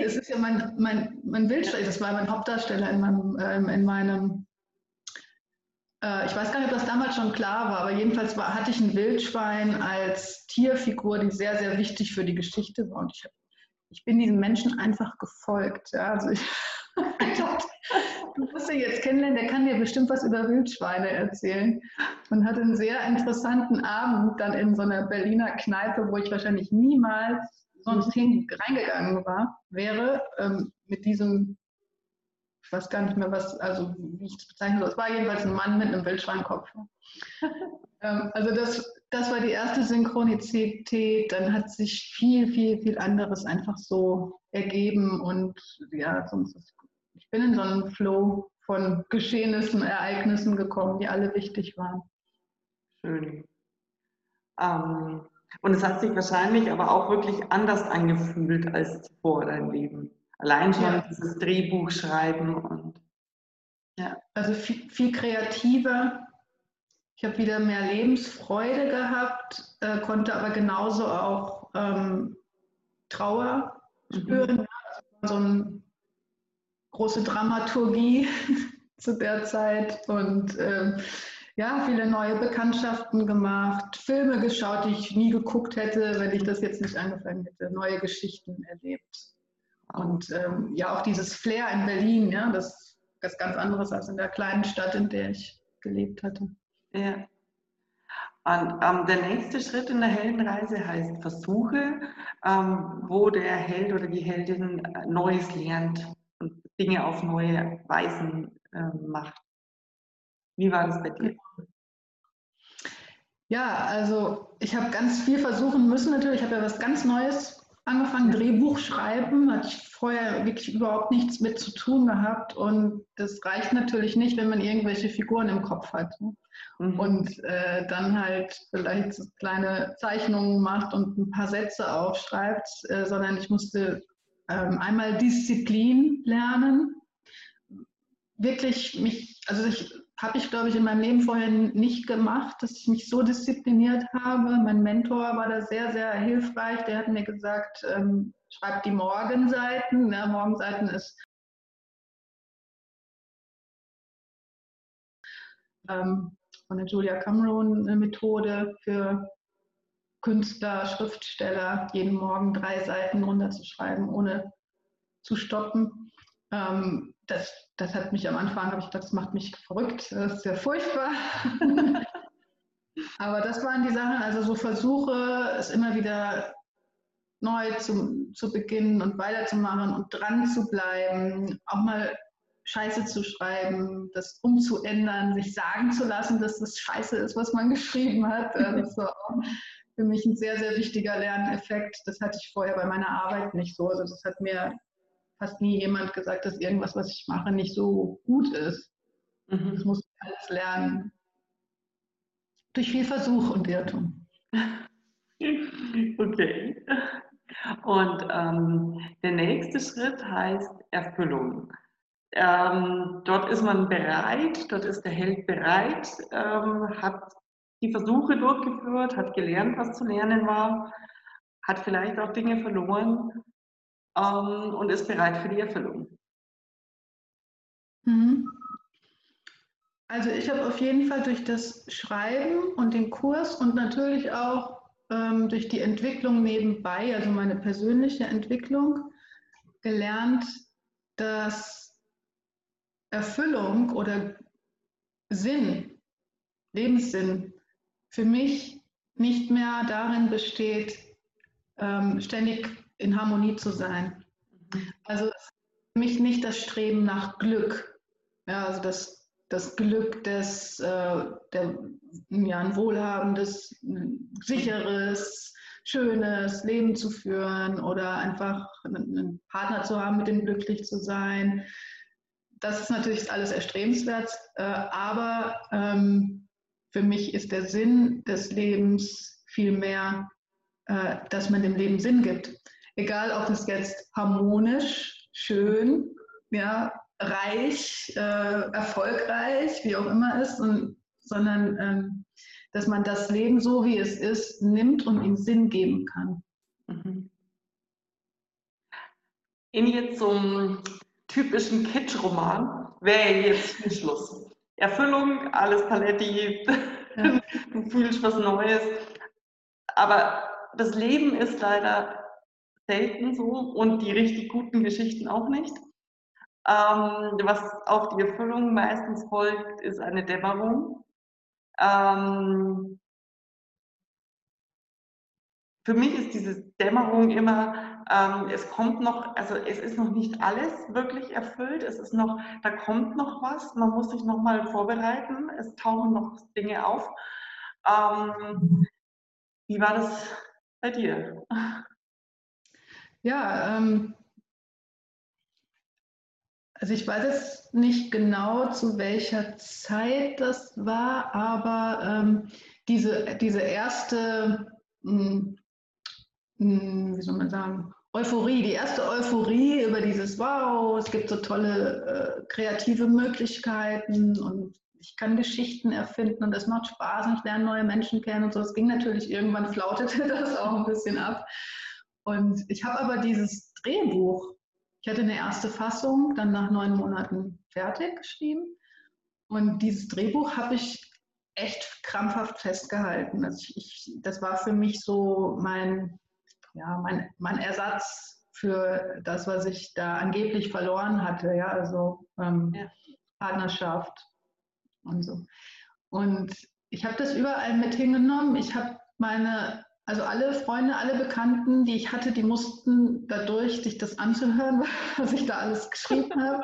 das ist ja mein, mein, mein Wildschwein, das war mein Hauptdarsteller in meinem, äh, in meinem äh, ich weiß gar nicht, ob das damals schon klar war, aber jedenfalls war, hatte ich ein Wildschwein als Tierfigur, die sehr, sehr wichtig für die Geschichte war. Und ich, ich bin diesem Menschen einfach gefolgt. Ja. Also ich, dachte, du musst ihn jetzt kennenlernen, der kann dir bestimmt was über Wildschweine erzählen. Und hatte einen sehr interessanten Abend dann in so einer Berliner Kneipe, wo ich wahrscheinlich niemals sonst hin reingegangen war, wäre ähm, mit diesem weiß gar nicht mehr, was, also wie ich es bezeichnen soll. Es war jedenfalls ein Mann mit einem Wildschweinkopf. ähm, also das, das war die erste Synchronizität. Dann hat sich viel, viel, viel anderes einfach so ergeben und ja, sonst ist, ich bin in so einen Flow von Geschehnissen, Ereignissen gekommen, die alle wichtig waren. Schön. Ähm, und es hat sich wahrscheinlich aber auch wirklich anders angefühlt als zuvor dein Leben. Allein schon ja. dieses Drehbuch schreiben und ja. Also viel, viel kreativer. Ich habe wieder mehr Lebensfreude gehabt, äh, konnte aber genauso auch ähm, Trauer mhm. spüren. Mhm. So eine große Dramaturgie zu der Zeit und äh, ja, viele neue Bekanntschaften gemacht, Filme geschaut, die ich nie geguckt hätte, wenn ich das jetzt nicht angefangen hätte, neue Geschichten erlebt. Und ähm, ja, auch dieses Flair in Berlin, ja, das ist ganz anderes als in der kleinen Stadt, in der ich gelebt hatte. Ja. Und ähm, der nächste Schritt in der Heldenreise heißt Versuche, ähm, wo der Held oder die Heldin äh, Neues lernt und Dinge auf neue Weisen äh, macht. Wie war das bei dir? Ja, also ich habe ganz viel versuchen müssen natürlich. Ich habe ja was ganz Neues angefangen, Drehbuch schreiben, hatte ich vorher wirklich überhaupt nichts mit zu tun gehabt und das reicht natürlich nicht, wenn man irgendwelche Figuren im Kopf hat ne? mhm. und äh, dann halt vielleicht kleine Zeichnungen macht und ein paar Sätze aufschreibt, äh, sondern ich musste ähm, einmal Disziplin lernen, wirklich mich, also ich habe ich, glaube ich, in meinem Leben vorher nicht gemacht, dass ich mich so diszipliniert habe. Mein Mentor war da sehr, sehr hilfreich. Der hat mir gesagt, ähm, schreib die Morgenseiten. Ja, Morgenseiten ist ähm, von der Julia Cameron eine Methode für Künstler, Schriftsteller, jeden Morgen drei Seiten runterzuschreiben, ohne zu stoppen. Ähm, das, das hat mich am Anfang, habe ich gedacht, das macht mich verrückt, das ist ja furchtbar. Aber das waren die Sachen, also so Versuche, es immer wieder neu zu, zu beginnen und weiterzumachen und dran zu bleiben, auch mal Scheiße zu schreiben, das umzuändern, sich sagen zu lassen, dass das Scheiße ist, was man geschrieben hat. Das war für mich ein sehr, sehr wichtiger Lerneffekt. Das hatte ich vorher bei meiner Arbeit nicht so. Also das hat mir fast nie jemand gesagt, dass irgendwas, was ich mache, nicht so gut ist. Mhm. Das muss ich alles lernen. Durch viel Versuch und Irrtum. Okay. Und ähm, der nächste Schritt heißt Erfüllung. Ähm, dort ist man bereit, dort ist der Held bereit, ähm, hat die Versuche durchgeführt, hat gelernt, was zu lernen war, hat vielleicht auch Dinge verloren ähm, und ist bereit für die Erfüllung. Mhm. Also ich habe auf jeden Fall durch das Schreiben und den Kurs und natürlich auch ähm, durch die Entwicklung nebenbei, also meine persönliche Entwicklung, gelernt, dass Erfüllung oder Sinn, Lebenssinn für mich nicht mehr darin besteht, ähm, ständig in Harmonie zu sein. Also für mich nicht das Streben nach Glück, ja, also das, das Glück des, äh, der, ja, ein wohlhabendes, sicheres, schönes Leben zu führen oder einfach einen Partner zu haben, mit dem glücklich zu sein, das ist natürlich alles erstrebenswert, äh, aber ähm, für mich ist der Sinn des Lebens vielmehr, äh, dass man dem Leben Sinn gibt. Egal, ob es jetzt harmonisch, schön, ja, reich, äh, erfolgreich, wie auch immer ist, und, sondern ähm, dass man das Leben so, wie es ist, nimmt und ihm Sinn geben kann. Mhm. In jetzt so typischen Kitsch-Roman wäre jetzt viel Schluss. Erfüllung, alles Paletti, ja. du fühlst was Neues. Aber das Leben ist leider selten so und die richtig guten Geschichten auch nicht. Ähm, was auf die Erfüllung meistens folgt, ist eine Dämmerung. Ähm, für mich ist diese Dämmerung immer, ähm, es kommt noch, also es ist noch nicht alles wirklich erfüllt, es ist noch, da kommt noch was, man muss sich noch mal vorbereiten, es tauchen noch Dinge auf. Ähm, wie war das bei dir? Ja, ähm, also ich weiß jetzt nicht genau, zu welcher Zeit das war, aber ähm, diese, diese erste hm, hm, wie soll man sagen, Euphorie, die erste Euphorie über dieses Wow, es gibt so tolle äh, kreative Möglichkeiten und ich kann Geschichten erfinden und das macht Spaß und ich lerne neue Menschen kennen und so. Es ging natürlich irgendwann, flautete das auch ein bisschen ab. Und ich habe aber dieses Drehbuch, ich hatte eine erste Fassung, dann nach neun Monaten fertig geschrieben. Und dieses Drehbuch habe ich echt krampfhaft festgehalten. Also ich, ich, das war für mich so mein ja, mein, mein Ersatz für das, was ich da angeblich verloren hatte, ja, also ähm, ja. Partnerschaft und so. Und ich habe das überall mit hingenommen. Ich habe meine, also alle Freunde, alle Bekannten, die ich hatte, die mussten dadurch, sich das anzuhören, was ich da alles geschrieben habe.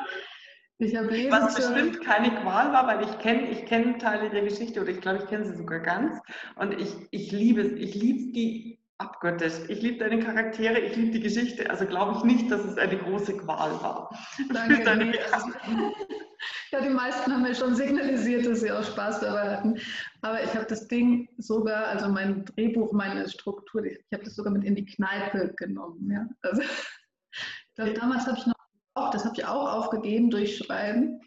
Ich habe lesen Was bestimmt keine Qual war, weil ich kenne ich kenn Teile der Geschichte oder ich glaube, ich kenne sie sogar ganz. Und ich, ich liebe es. Ich liebe die abgöttisch. Ich liebe deine Charaktere, ich liebe die Geschichte. Also glaube ich nicht, dass es eine große Qual war. Danke. Nee, also, ja, die meisten haben mir schon signalisiert, dass sie auch Spaß dabei hatten. Aber ich habe das Ding sogar, also mein Drehbuch, meine Struktur, ich, habe das sogar mit in die Kneipe genommen. Ja? Also, ich glaube, damals habe ich noch auch, das habe ich auch aufgegeben durch Schreiben.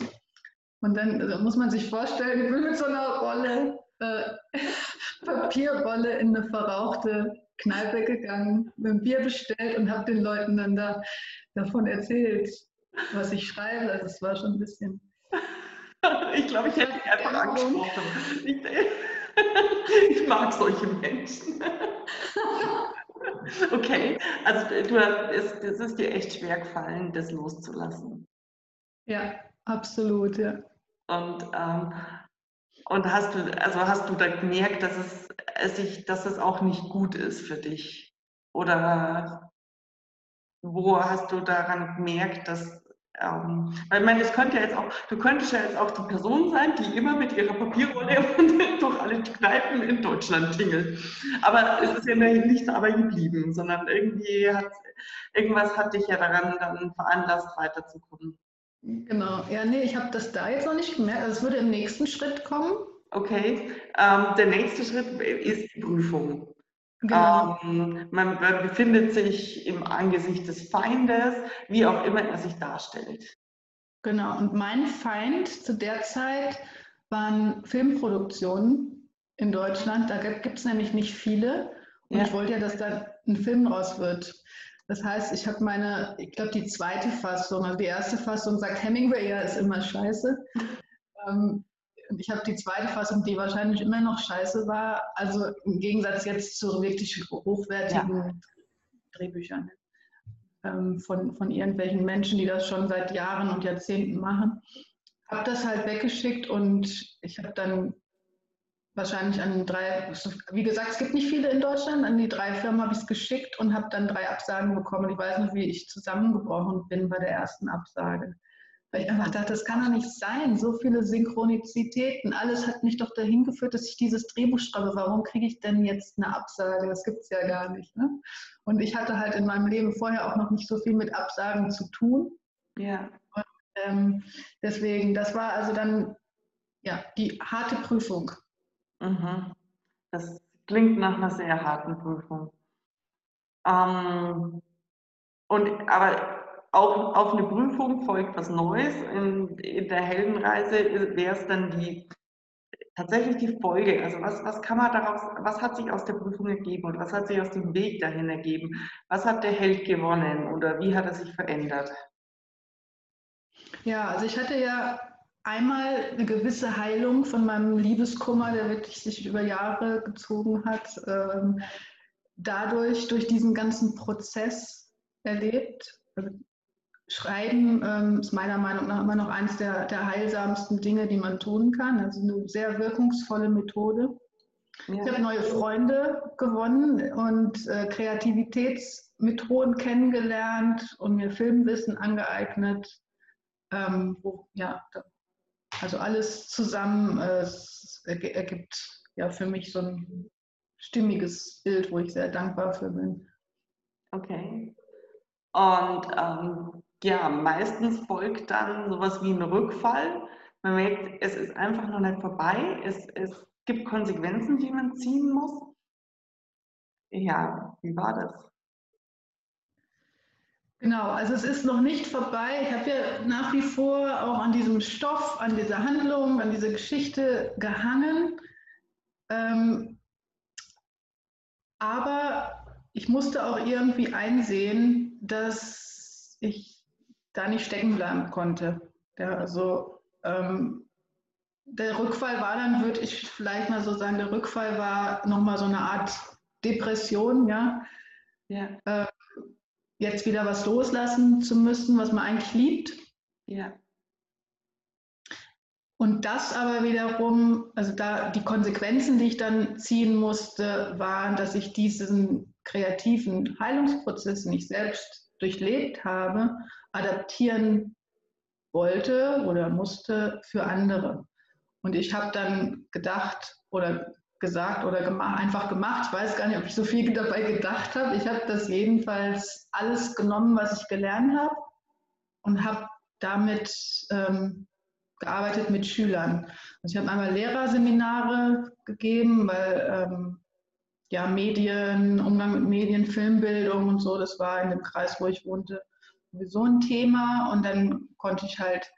Und dann also muss man sich vorstellen, ich bin mit so einer Rolle, äh, Papierrolle in eine verrauchte Kneipe gegangen, mir ein Bier bestellt und habe den Leuten dann da davon erzählt, was ich schreibe. Also es war schon ein bisschen. Ich glaube, ich hätte einfach angesprochen. Ich, ich mag solche Menschen. Okay, also du, es, es ist dir echt schwer gefallen, das loszulassen. Ja, absolut, ja. Und ähm, Und hast du, also hast du da gemerkt, dass es, es sich, dass es auch nicht gut ist für dich? Oder wo hast du daran gemerkt, dass ähm, weil ich meine, das könnte ja jetzt auch, du könntest ja jetzt auch die Person sein, die immer mit ihrer Papierrolle durch alle Kneipen in Deutschland tingelt. Aber es ist ja nicht dabei geblieben, sondern irgendwie hat irgendwas hat dich ja daran dann veranlasst, weiterzukommen. Genau, ja, nee, ich habe das da jetzt noch nicht gemerkt. Also es würde im nächsten Schritt kommen. Okay, ähm, der nächste Schritt ist die Prüfung. Genau. Ähm, man befindet sich im Angesicht des Feindes, wie auch immer er sich darstellt. Genau, und mein Feind zu der Zeit waren Filmproduktionen in Deutschland. Da gibt es nämlich nicht viele. Und ja. ich wollte ja, dass da ein Film raus wird. Das heißt, ich habe meine, ich glaube, die zweite Fassung, also die erste Fassung sagt Hemingway, ja, ist immer scheiße. Ähm, ich habe die zweite Fassung, die wahrscheinlich immer noch scheiße war. Also im Gegensatz jetzt zu wirklich hochwertigen ja. Drehbüchern ähm, von, von irgendwelchen Menschen, die das schon seit Jahren und Jahrzehnten machen. Habe das halt weggeschickt und ich habe dann wahrscheinlich an drei, wie gesagt, es gibt nicht viele in Deutschland, an die drei Firmen habe ich es geschickt und habe dann drei Absagen bekommen. Ich weiß noch, wie ich zusammengebrochen bin bei der ersten Absage. Weil ich einfach dachte, das kann doch nicht sein. So viele Synchronizitäten, alles hat mich doch dahin geführt, dass ich dieses Drehbuch schreibe. Warum kriege ich denn jetzt eine Absage? Das gibt es ja gar nicht. Ne? Und ich hatte halt in meinem Leben vorher auch noch nicht so viel mit Absagen zu tun. Ja. Und, ähm, deswegen, das war also dann ja die harte Prüfung. Mhm. Das klingt nach einer sehr harten Prüfung. Ähm, und aber auch auf eine Prüfung folgt was Neues. In, in der Heldenreise wäre es dann die tatsächlich die Folge. Also was, was kann man daraus, was hat sich aus der Prüfung ergeben und was hat sich aus dem Weg dahin ergeben? Was hat der Held gewonnen oder wie hat er sich verändert? Ja, also ich hatte ja einmal eine gewisse Heilung von meinem Liebeskummer, der wirklich sich über Jahre gezogen hat, ähm, dadurch, durch diesen ganzen Prozess erlebt. Also Schreiben ähm, ist meiner Meinung nach immer noch eines der, der heilsamsten Dinge, die man tun kann. Also eine sehr wirkungsvolle Methode. Ja. Ich habe neue Freunde gewonnen und äh, Kreativitätsmethoden kennengelernt und mir Filmwissen angeeignet. Ähm, wo, ja, also alles zusammen äh, ergibt ja für mich so ein stimmiges Bild, wo ich sehr dankbar für bin. Okay. Und ähm, ja, meistens folgt dann sowas wie ein Rückfall. Man merkt, es ist einfach noch nicht vorbei. Es, es gibt Konsequenzen, die man ziehen muss. Ja, wie war das? Genau, also es ist noch nicht vorbei. Ich habe ja nach wie vor auch an diesem Stoff, an dieser Handlung, an dieser Geschichte gehangen. Ähm, aber ich musste auch irgendwie einsehen, dass ich da nicht stecken bleiben konnte. Ja, also ähm, der Rückfall war dann, würde ich vielleicht mal so sagen, der Rückfall war nochmal so eine Art Depression, ja. ja. Äh, jetzt wieder was loslassen zu müssen, was man eigentlich liebt. Ja. Und das aber wiederum, also da die Konsequenzen, die ich dann ziehen musste, waren, dass ich diesen kreativen Heilungsprozess nicht selbst durchlebt habe adaptieren wollte oder musste für andere. Und ich habe dann gedacht oder gesagt oder gemacht, einfach gemacht. Ich weiß gar nicht, ob ich so viel dabei gedacht habe. Ich habe das jedenfalls alles genommen, was ich gelernt habe und habe damit ähm, gearbeitet mit Schülern. Also ich habe einmal Lehrerseminare gegeben, weil ähm, ja Medien, Umgang mit Medien, Filmbildung und so, das war in dem Kreis, wo ich wohnte, sowieso ein Thema und dann konnte ich halt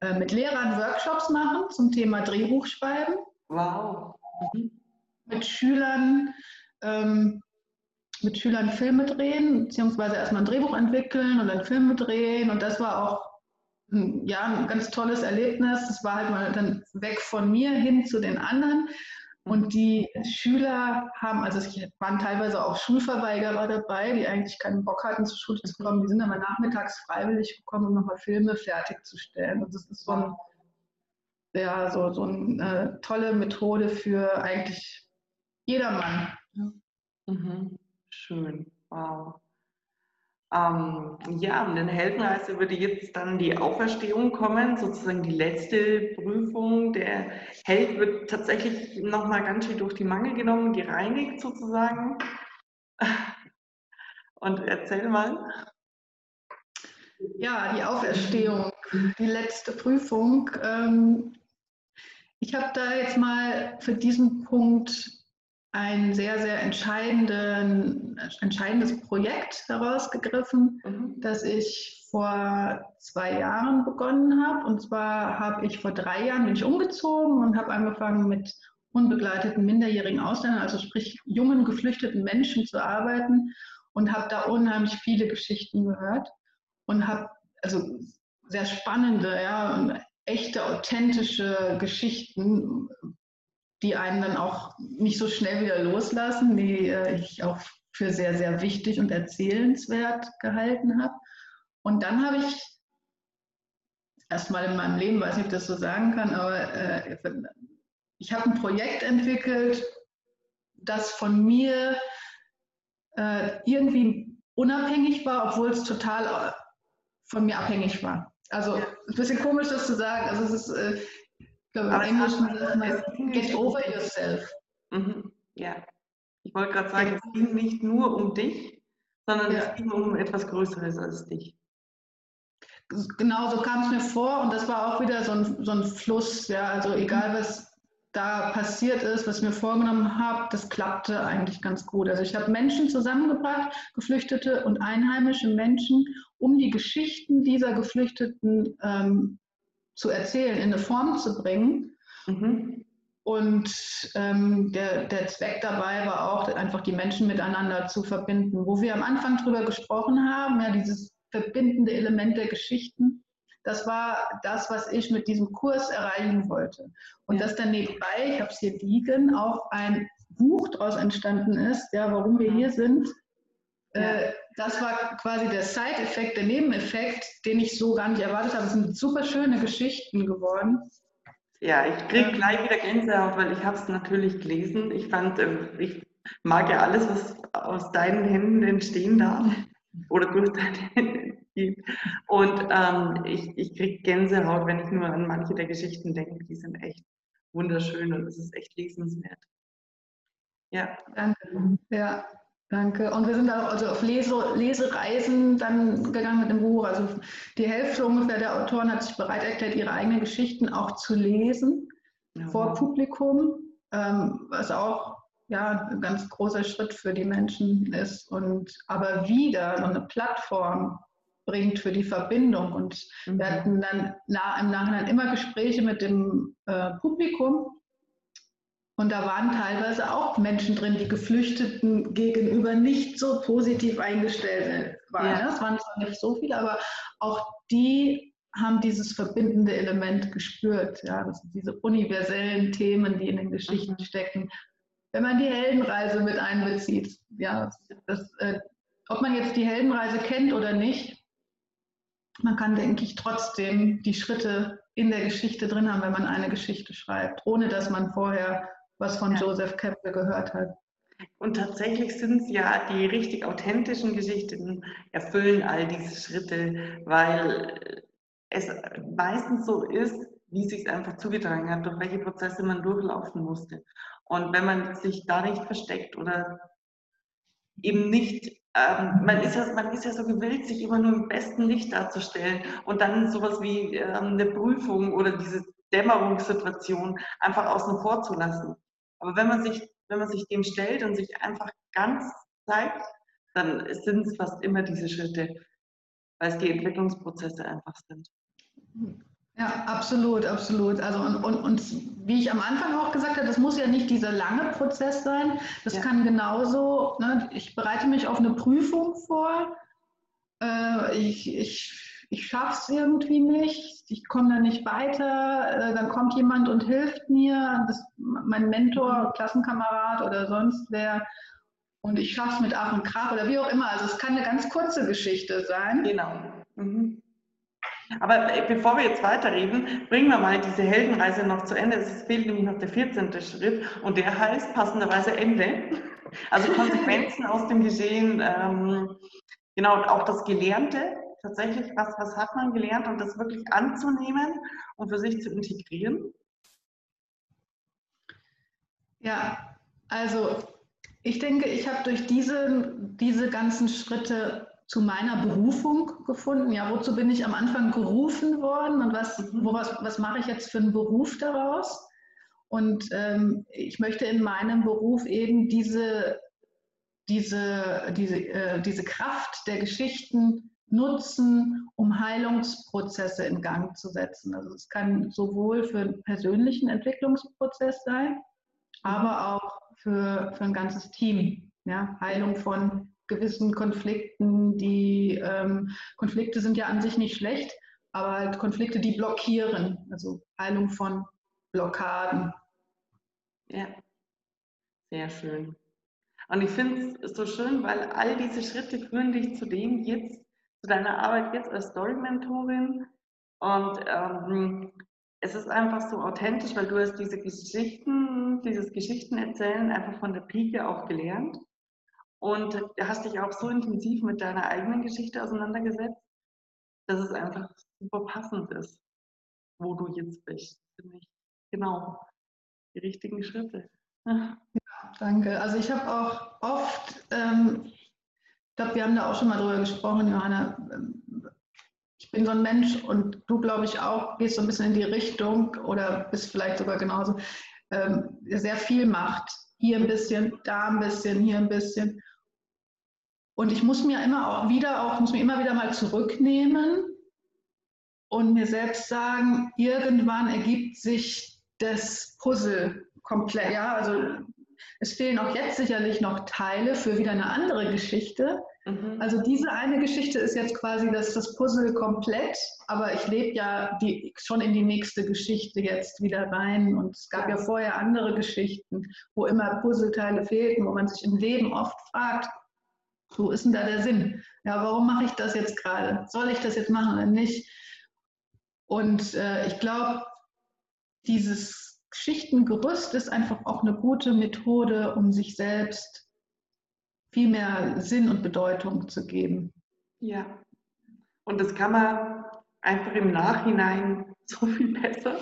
äh, mit Lehrern Workshops machen zum Thema Drehbuchschreiben. Wow. Mhm. Mit Schülern, ähm, mit Schülern Filme drehen, beziehungsweise erstmal ein Drehbuch entwickeln und dann Filme drehen und das war auch ein, ja, ein ganz tolles Erlebnis. Das war halt mal dann weg von mir hin zu den anderen. Und die Schüler haben, also es waren teilweise auch Schulverweigerer dabei, die eigentlich keinen Bock hatten, zur Schule zu kommen. Die sind aber nachmittags freiwillig gekommen, um nochmal Filme fertigzustellen. Und das ist so ein, ja so, so eine äh, tolle Methode für eigentlich jedermann. Mhm. Schön, wow. Ähm, ja, und in Heldenreise würde jetzt dann die Auferstehung kommen, sozusagen die letzte Prüfung. Der Held wird tatsächlich nochmal ganz schön durch die Mangel genommen, gereinigt sozusagen. Und erzähl mal. Ja, die Auferstehung, die letzte Prüfung. Ähm, ich habe da jetzt mal für diesen Punkt ein sehr, sehr entscheidendes Projekt herausgegriffen, mhm. das ich vor zwei Jahren begonnen habe. Und zwar habe ich vor drei Jahren bin ich umgezogen und habe angefangen mit unbegleiteten minderjährigen Ausländern, also sprich jungen geflüchteten Menschen zu arbeiten und habe da unheimlich viele Geschichten gehört und habe also sehr spannende, ja, echte, authentische Geschichten die einen dann auch nicht so schnell wieder loslassen, die äh, ich auch für sehr, sehr wichtig und erzählenswert gehalten habe. Und dann habe ich erstmal in meinem Leben, weiß nicht, ob ich das so sagen kann, aber äh, ich habe ein Projekt entwickelt, das von mir äh, irgendwie unabhängig war, obwohl es total von mir abhängig war. Also ein bisschen komisch, das zu sagen. Also es ist, ich glaube, im Englischen sagt man, get over yourself. Mhm. Ja. Ich wollte gerade sagen, es ging nicht nur um dich, sondern ja. es ging um etwas Größeres als dich. Genau, so kam es mir vor und das war auch wieder so ein, so ein Fluss. Ja, also egal was da passiert ist, was ich mir vorgenommen habe, das klappte eigentlich ganz gut. Also ich habe Menschen zusammengebracht, Geflüchtete und einheimische Menschen, um die Geschichten dieser Geflüchteten ähm, zu erzählen, in eine Form zu bringen. Mhm. Und ähm, der, der Zweck dabei war auch, einfach die Menschen miteinander zu verbinden. Wo wir am Anfang drüber gesprochen haben, ja, dieses verbindende Element der Geschichten, das war das, was ich mit diesem Kurs erreichen wollte. Und ja. dass dann nebenbei, ich habe es hier liegen, auch ein Buch daraus entstanden ist, ja, warum wir hier sind, äh, das war quasi der Side-Effekt, der Nebeneffekt, den ich so gar nicht erwartet habe. Es sind super schöne Geschichten geworden. Ja, ich kriege gleich wieder Gänsehaut, weil ich habe es natürlich gelesen. Ich fand, äh, ich mag ja alles, was aus deinen Händen entstehen darf oder durch deine Hände. Und ähm, ich, ich kriege Gänsehaut, wenn ich nur an manche der Geschichten denke. Die sind echt wunderschön und es ist echt lesenswert. Ja. Danke. Ja, Danke. Und wir sind auch also auf Lese, Lesereisen dann gegangen mit dem Buch. Also die Hälfte ungefähr der Autoren hat sich bereit erklärt, ihre eigenen Geschichten auch zu lesen ja. vor Publikum, ähm, was auch ja, ein ganz großer Schritt für die Menschen ist und aber wieder so eine Plattform bringt für die Verbindung. Und mhm. wir hatten dann na, im Nachhinein immer Gespräche mit dem äh, Publikum und da waren teilweise auch Menschen drin, die Geflüchteten gegenüber nicht so positiv eingestellt waren. Ja. Es waren zwar nicht so viele, aber auch die haben dieses verbindende Element gespürt. Ja, das sind diese universellen Themen, die in den Geschichten mhm. stecken. Wenn man die Heldenreise mit einbezieht, ja, das, äh, ob man jetzt die Heldenreise kennt oder nicht, man kann, denke ich, trotzdem die Schritte in der Geschichte drin haben, wenn man eine Geschichte schreibt, ohne dass man vorher was von ja. Joseph Campbell gehört hat. Und tatsächlich sind es ja die richtig authentischen Geschichten, erfüllen all diese Schritte, weil es meistens so ist, wie es sich einfach zugetragen hat, durch welche Prozesse man durchlaufen musste. Und wenn man sich da nicht versteckt oder eben nicht, ähm, man, ist ja, man ist ja so gewillt, sich immer nur im besten Licht darzustellen und dann sowas wie ähm, eine Prüfung oder diese Dämmerungssituation einfach außen vor zu lassen. Aber wenn man sich, wenn man sich dem stellt und sich einfach ganz zeigt, dann sind es fast immer diese Schritte, weil es die Entwicklungsprozesse einfach sind. Ja, absolut, absolut. Also und, und, und wie ich am Anfang auch gesagt habe, das muss ja nicht dieser lange Prozess sein. Das ja. kann genauso, ne, ich bereite mich auf eine Prüfung vor. Äh, ich, ich ich schaffe es irgendwie nicht, ich komme da nicht weiter, äh, dann kommt jemand und hilft mir, das, mein Mentor. Klassenkamerad oder sonst wer, und ich schaffe es mit Ach und Krach oder wie auch immer. Also es kann eine ganz kurze Geschichte sein. Genau. Mhm. Aber äh, bevor wir jetzt weiterreden, bringen wir mal diese Heldenreise noch zu Ende. Es fehlt nämlich noch der 14. Schritt und der heißt passenderweise Ende. Also Konsequenzen aus dem Geschehen, ähm, genau, auch das Gelernte, tatsächlich, was, was hat man gelernt und das wirklich anzunehmen und für sich zu integrieren. Ja, also ich denke, ich habe durch diese, diese ganzen Schritte zu meiner Berufung gefunden. Ja, wozu bin ich am Anfang gerufen worden und was, woraus, was mache ich jetzt für einen Beruf daraus? Und ähm, ich möchte in meinem Beruf eben diese, diese, diese, äh, diese Kraft der Geschichten nutzen, um Heilungsprozesse in Gang zu setzen. Also es kann sowohl für einen persönlichen Entwicklungsprozess sein, aber auch für, für ein ganzes Team. Ja? Heilung von gewissen Konflikten, die ähm, Konflikte sind ja an sich nicht schlecht, aber halt Konflikte, die blockieren, also Heilung von Blockaden. Ja, sehr schön. Und ich finde es so schön, weil all diese Schritte führen dich zu dem jetzt, zu deiner Arbeit jetzt als Story-Mentorin. Und ähm, es ist einfach so authentisch, weil du hast diese Geschichten, dieses Geschichtenerzählen einfach von der Pike auf gelernt und hast dich auch so intensiv mit deiner eigenen Geschichte auseinandergesetzt, dass es einfach super passend ist, wo du jetzt bist. Finde ich genau die richtigen Schritte. Ja, danke. Also ich habe auch oft, ähm, glaube, wir haben da auch schon mal drüber gesprochen, Johanna, ich bin so ein Mensch und du, glaube ich, auch, gehst so ein bisschen in die Richtung oder bist vielleicht sogar genauso, ähm, sehr viel macht. Hier ein bisschen, da ein bisschen, hier ein bisschen. Und ich muss mir immer auch wieder auch, muss mir immer wieder mal zurücknehmen und mir selbst sagen, irgendwann ergibt sich das Puzzle komplett. Ja, also es fehlen auch jetzt sicherlich noch Teile für wieder eine andere Geschichte. Mhm. Also diese eine Geschichte ist jetzt quasi das, das Puzzle komplett, aber ich lebe ja die, schon in die nächste Geschichte jetzt wieder rein. Und es gab ja vorher andere Geschichten, wo immer Puzzleteile fehlten, wo man sich im Leben oft fragt, wo ist denn da der Sinn? Ja, warum mache ich das jetzt gerade? Soll ich das jetzt machen oder nicht? Und äh, ich glaube, dieses Geschichtengerüst ist einfach auch eine gute Methode, um sich selbst viel mehr Sinn und Bedeutung zu geben. Ja, und das kann man einfach im Nachhinein so viel besser.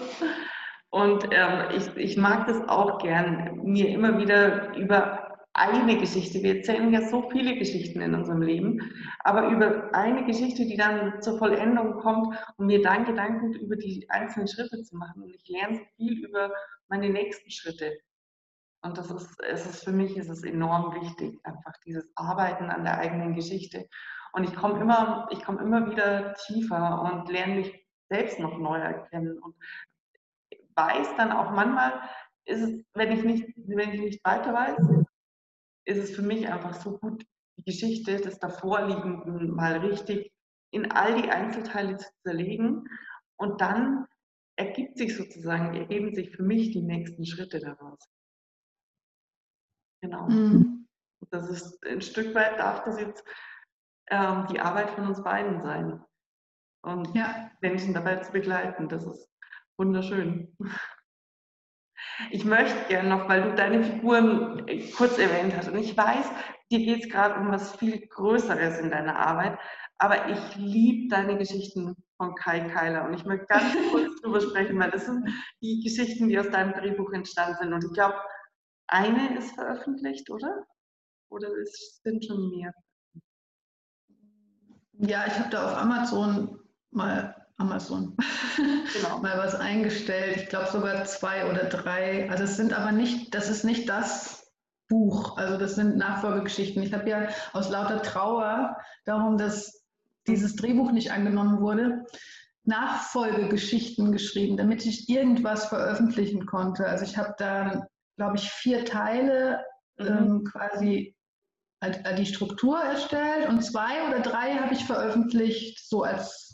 Und ähm, ich, ich mag das auch gern, mir immer wieder über eine Geschichte, wir erzählen ja so viele Geschichten in unserem Leben, aber über eine Geschichte, die dann zur Vollendung kommt und mir dann Gedanken über die einzelnen Schritte zu machen. Und ich lerne so viel über meine nächsten Schritte. Und das ist, es ist für mich ist es enorm wichtig, einfach dieses Arbeiten an der eigenen Geschichte. Und ich komme immer, ich komme immer wieder tiefer und lerne mich selbst noch neu erkennen und weiß dann auch manchmal, ist es, wenn ich nicht, wenn ich nicht weiter weiß, ist es für mich einfach so gut, die Geschichte des Davorliegenden mal richtig in all die Einzelteile zu zerlegen und dann ergibt sich sozusagen, ergeben sich für mich die nächsten Schritte daraus. Genau. Mhm. Das ist ein Stück weit darf das jetzt ähm, die Arbeit von uns beiden sein. Und ja. Menschen dabei zu begleiten, das ist wunderschön. Ich möchte gerne noch, weil du deine Figuren kurz erwähnt hast, und ich weiß, dir geht es gerade um was viel Größeres in deiner Arbeit, aber ich liebe deine Geschichten von Kai Keiler und ich möchte ganz kurz drüber sprechen, weil das sind die Geschichten, die aus deinem Drehbuch entstanden sind. Und ich glaube, eine ist veröffentlicht, oder? Oder es sind schon mehr? Ja, ich habe da auf Amazon mal Amazon genau. mal was eingestellt. Ich glaube sogar zwei oder drei. Also es sind aber nicht, das ist nicht das Buch. Also das sind Nachfolgegeschichten. Ich habe ja aus lauter Trauer darum, dass dieses Drehbuch nicht angenommen wurde, Nachfolgegeschichten geschrieben, damit ich irgendwas veröffentlichen konnte. Also ich habe da glaube ich, vier Teile mhm. ähm, quasi die Struktur erstellt und zwei oder drei habe ich veröffentlicht, so als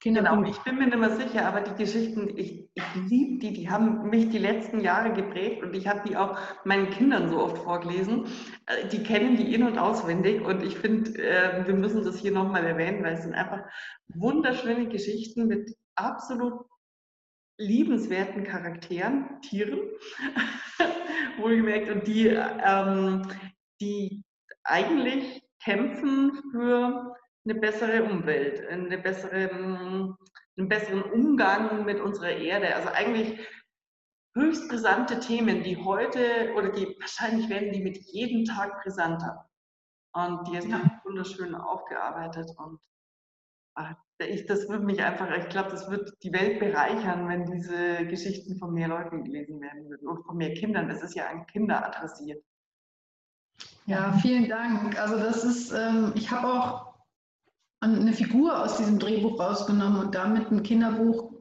Kinderbuch. Genau, ich bin mir nicht mehr sicher, aber die Geschichten, ich, ich liebe die, die haben mich die letzten Jahre geprägt und ich habe die auch meinen Kindern so oft vorgelesen. Äh, die kennen die in- und auswendig und ich finde, äh, wir müssen das hier nochmal erwähnen, weil es sind einfach wunderschöne Geschichten mit absolut liebenswerten Charakteren, Tieren, wohlgemerkt, und die, ähm, die eigentlich kämpfen für eine bessere Umwelt, eine bessere, einen besseren Umgang mit unserer Erde. Also eigentlich höchst brisante Themen, die heute oder die wahrscheinlich werden die mit jedem Tag brisanter. Und die ist ja. wunderschön aufgearbeitet und ach, ich, das würde mich einfach, ich glaube, das wird die Welt bereichern, wenn diese Geschichten von mehr Leuten gelesen werden würden und von mehr Kindern. Das ist ja an Kinder adressiert. Ja, vielen Dank. Also das ist, ähm, ich habe auch eine Figur aus diesem Drehbuch rausgenommen und damit ein Kinderbuch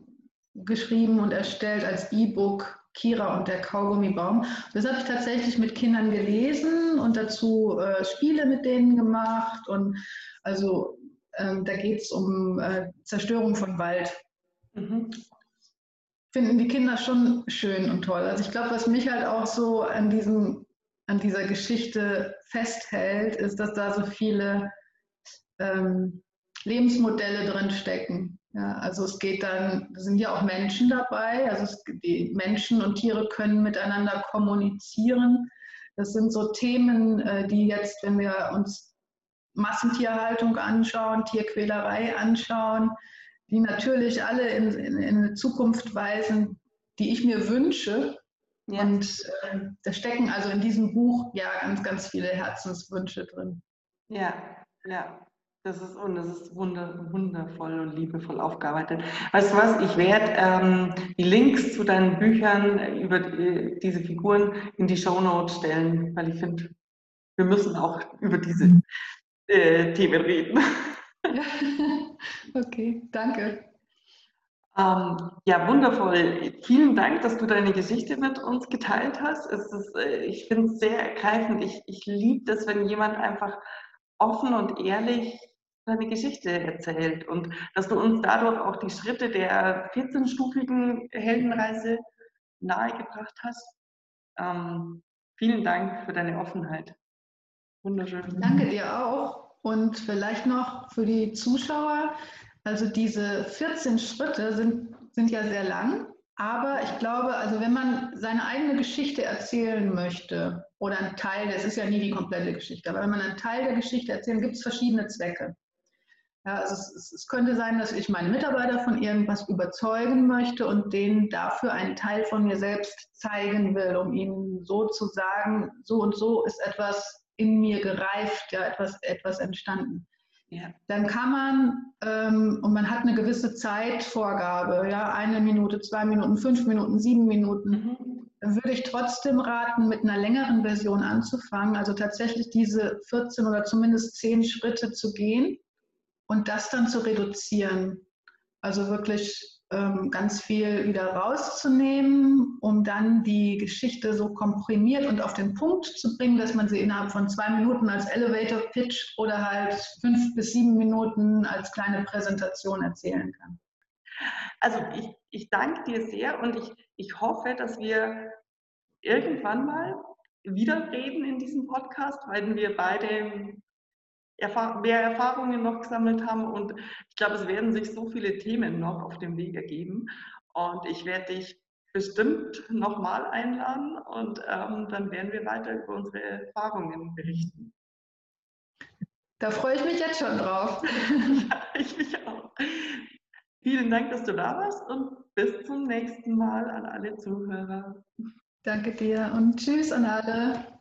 geschrieben und erstellt als E-Book Kira und der Kaugummibaum. Das habe ich tatsächlich mit Kindern gelesen und dazu äh, Spiele mit denen gemacht. Und also ähm, da geht es um äh, Zerstörung von Wald. Mhm. Finden die Kinder schon schön und toll. Also ich glaube, was mich halt auch so an diesem an dieser Geschichte festhält, ist, dass da so viele ähm, Lebensmodelle drin stecken. Ja, also es geht dann, sind ja auch Menschen dabei, also es, die Menschen und Tiere können miteinander kommunizieren. Das sind so Themen, äh, die jetzt, wenn wir uns Massentierhaltung anschauen, Tierquälerei anschauen, die natürlich alle in, in, in eine Zukunft weisen, die ich mir wünsche. Ja. Und äh, da stecken also in diesem Buch ja ganz, ganz viele Herzenswünsche drin. Ja, ja. Das ist, und das ist wunder, wundervoll und liebevoll aufgearbeitet. Weißt du was, ich werde ähm, die Links zu deinen Büchern über die, diese Figuren in die Shownotes stellen, weil ich finde, wir müssen auch über diese äh, Themen reden. Ja. Okay, danke. Ähm, ja, wundervoll. Vielen Dank, dass du deine Geschichte mit uns geteilt hast. Es ist, äh, ich finde es sehr ergreifend. Ich, ich liebe das, wenn jemand einfach offen und ehrlich seine Geschichte erzählt und dass du uns dadurch auch die Schritte der 14-stufigen Heldenreise nahegebracht hast. Ähm, vielen Dank für deine Offenheit. Wunderschön. Danke dir auch und vielleicht noch für die Zuschauer. Also diese 14 Schritte sind, sind ja sehr lang, aber ich glaube, also wenn man seine eigene Geschichte erzählen möchte oder einen Teil, das ist ja nie die komplette Geschichte, aber wenn man einen Teil der Geschichte erzählt, gibt es verschiedene Zwecke. Ja, also es, es, könnte sein, dass ich meine Mitarbeiter von irgendwas überzeugen möchte und denen dafür einen Teil von mir selbst zeigen will, um ihnen so zu sagen, so und so ist etwas in mir gereift, ja, etwas, etwas entstanden. Ja. Dann kann man, ähm, und man hat eine gewisse Zeitvorgabe, ja, eine Minute, zwei Minuten, fünf Minuten, sieben Minuten, mhm. dann würde ich trotzdem raten, mit einer längeren Version anzufangen, also tatsächlich diese 14 oder zumindest 10 Schritte zu gehen und das dann zu reduzieren. Also wirklich ähm, ganz viel wieder rauszunehmen, um dann die Geschichte so komprimiert und auf den Punkt zu bringen, dass man sie innerhalb von zwei Minuten als Elevator Pitch oder halt fünf bis sieben Minuten als kleine Präsentation erzählen kann. Also ich, ich danke dir sehr und ich, ich hoffe, dass wir irgendwann mal wieder reden in diesem Podcast, weil wir beide mehr Erfahrungen noch gesammelt haben. Und ich glaube, es werden sich so viele Themen noch auf dem Weg ergeben. Und ich werde dich bestimmt nochmal einladen und ähm, dann werden wir weiter über unsere Erfahrungen berichten. Da freue ich mich jetzt schon drauf. ja, ich mich auch. Vielen Dank, dass du da warst und bis zum nächsten Mal an alle Zuhörer. Danke dir und tschüss an alle.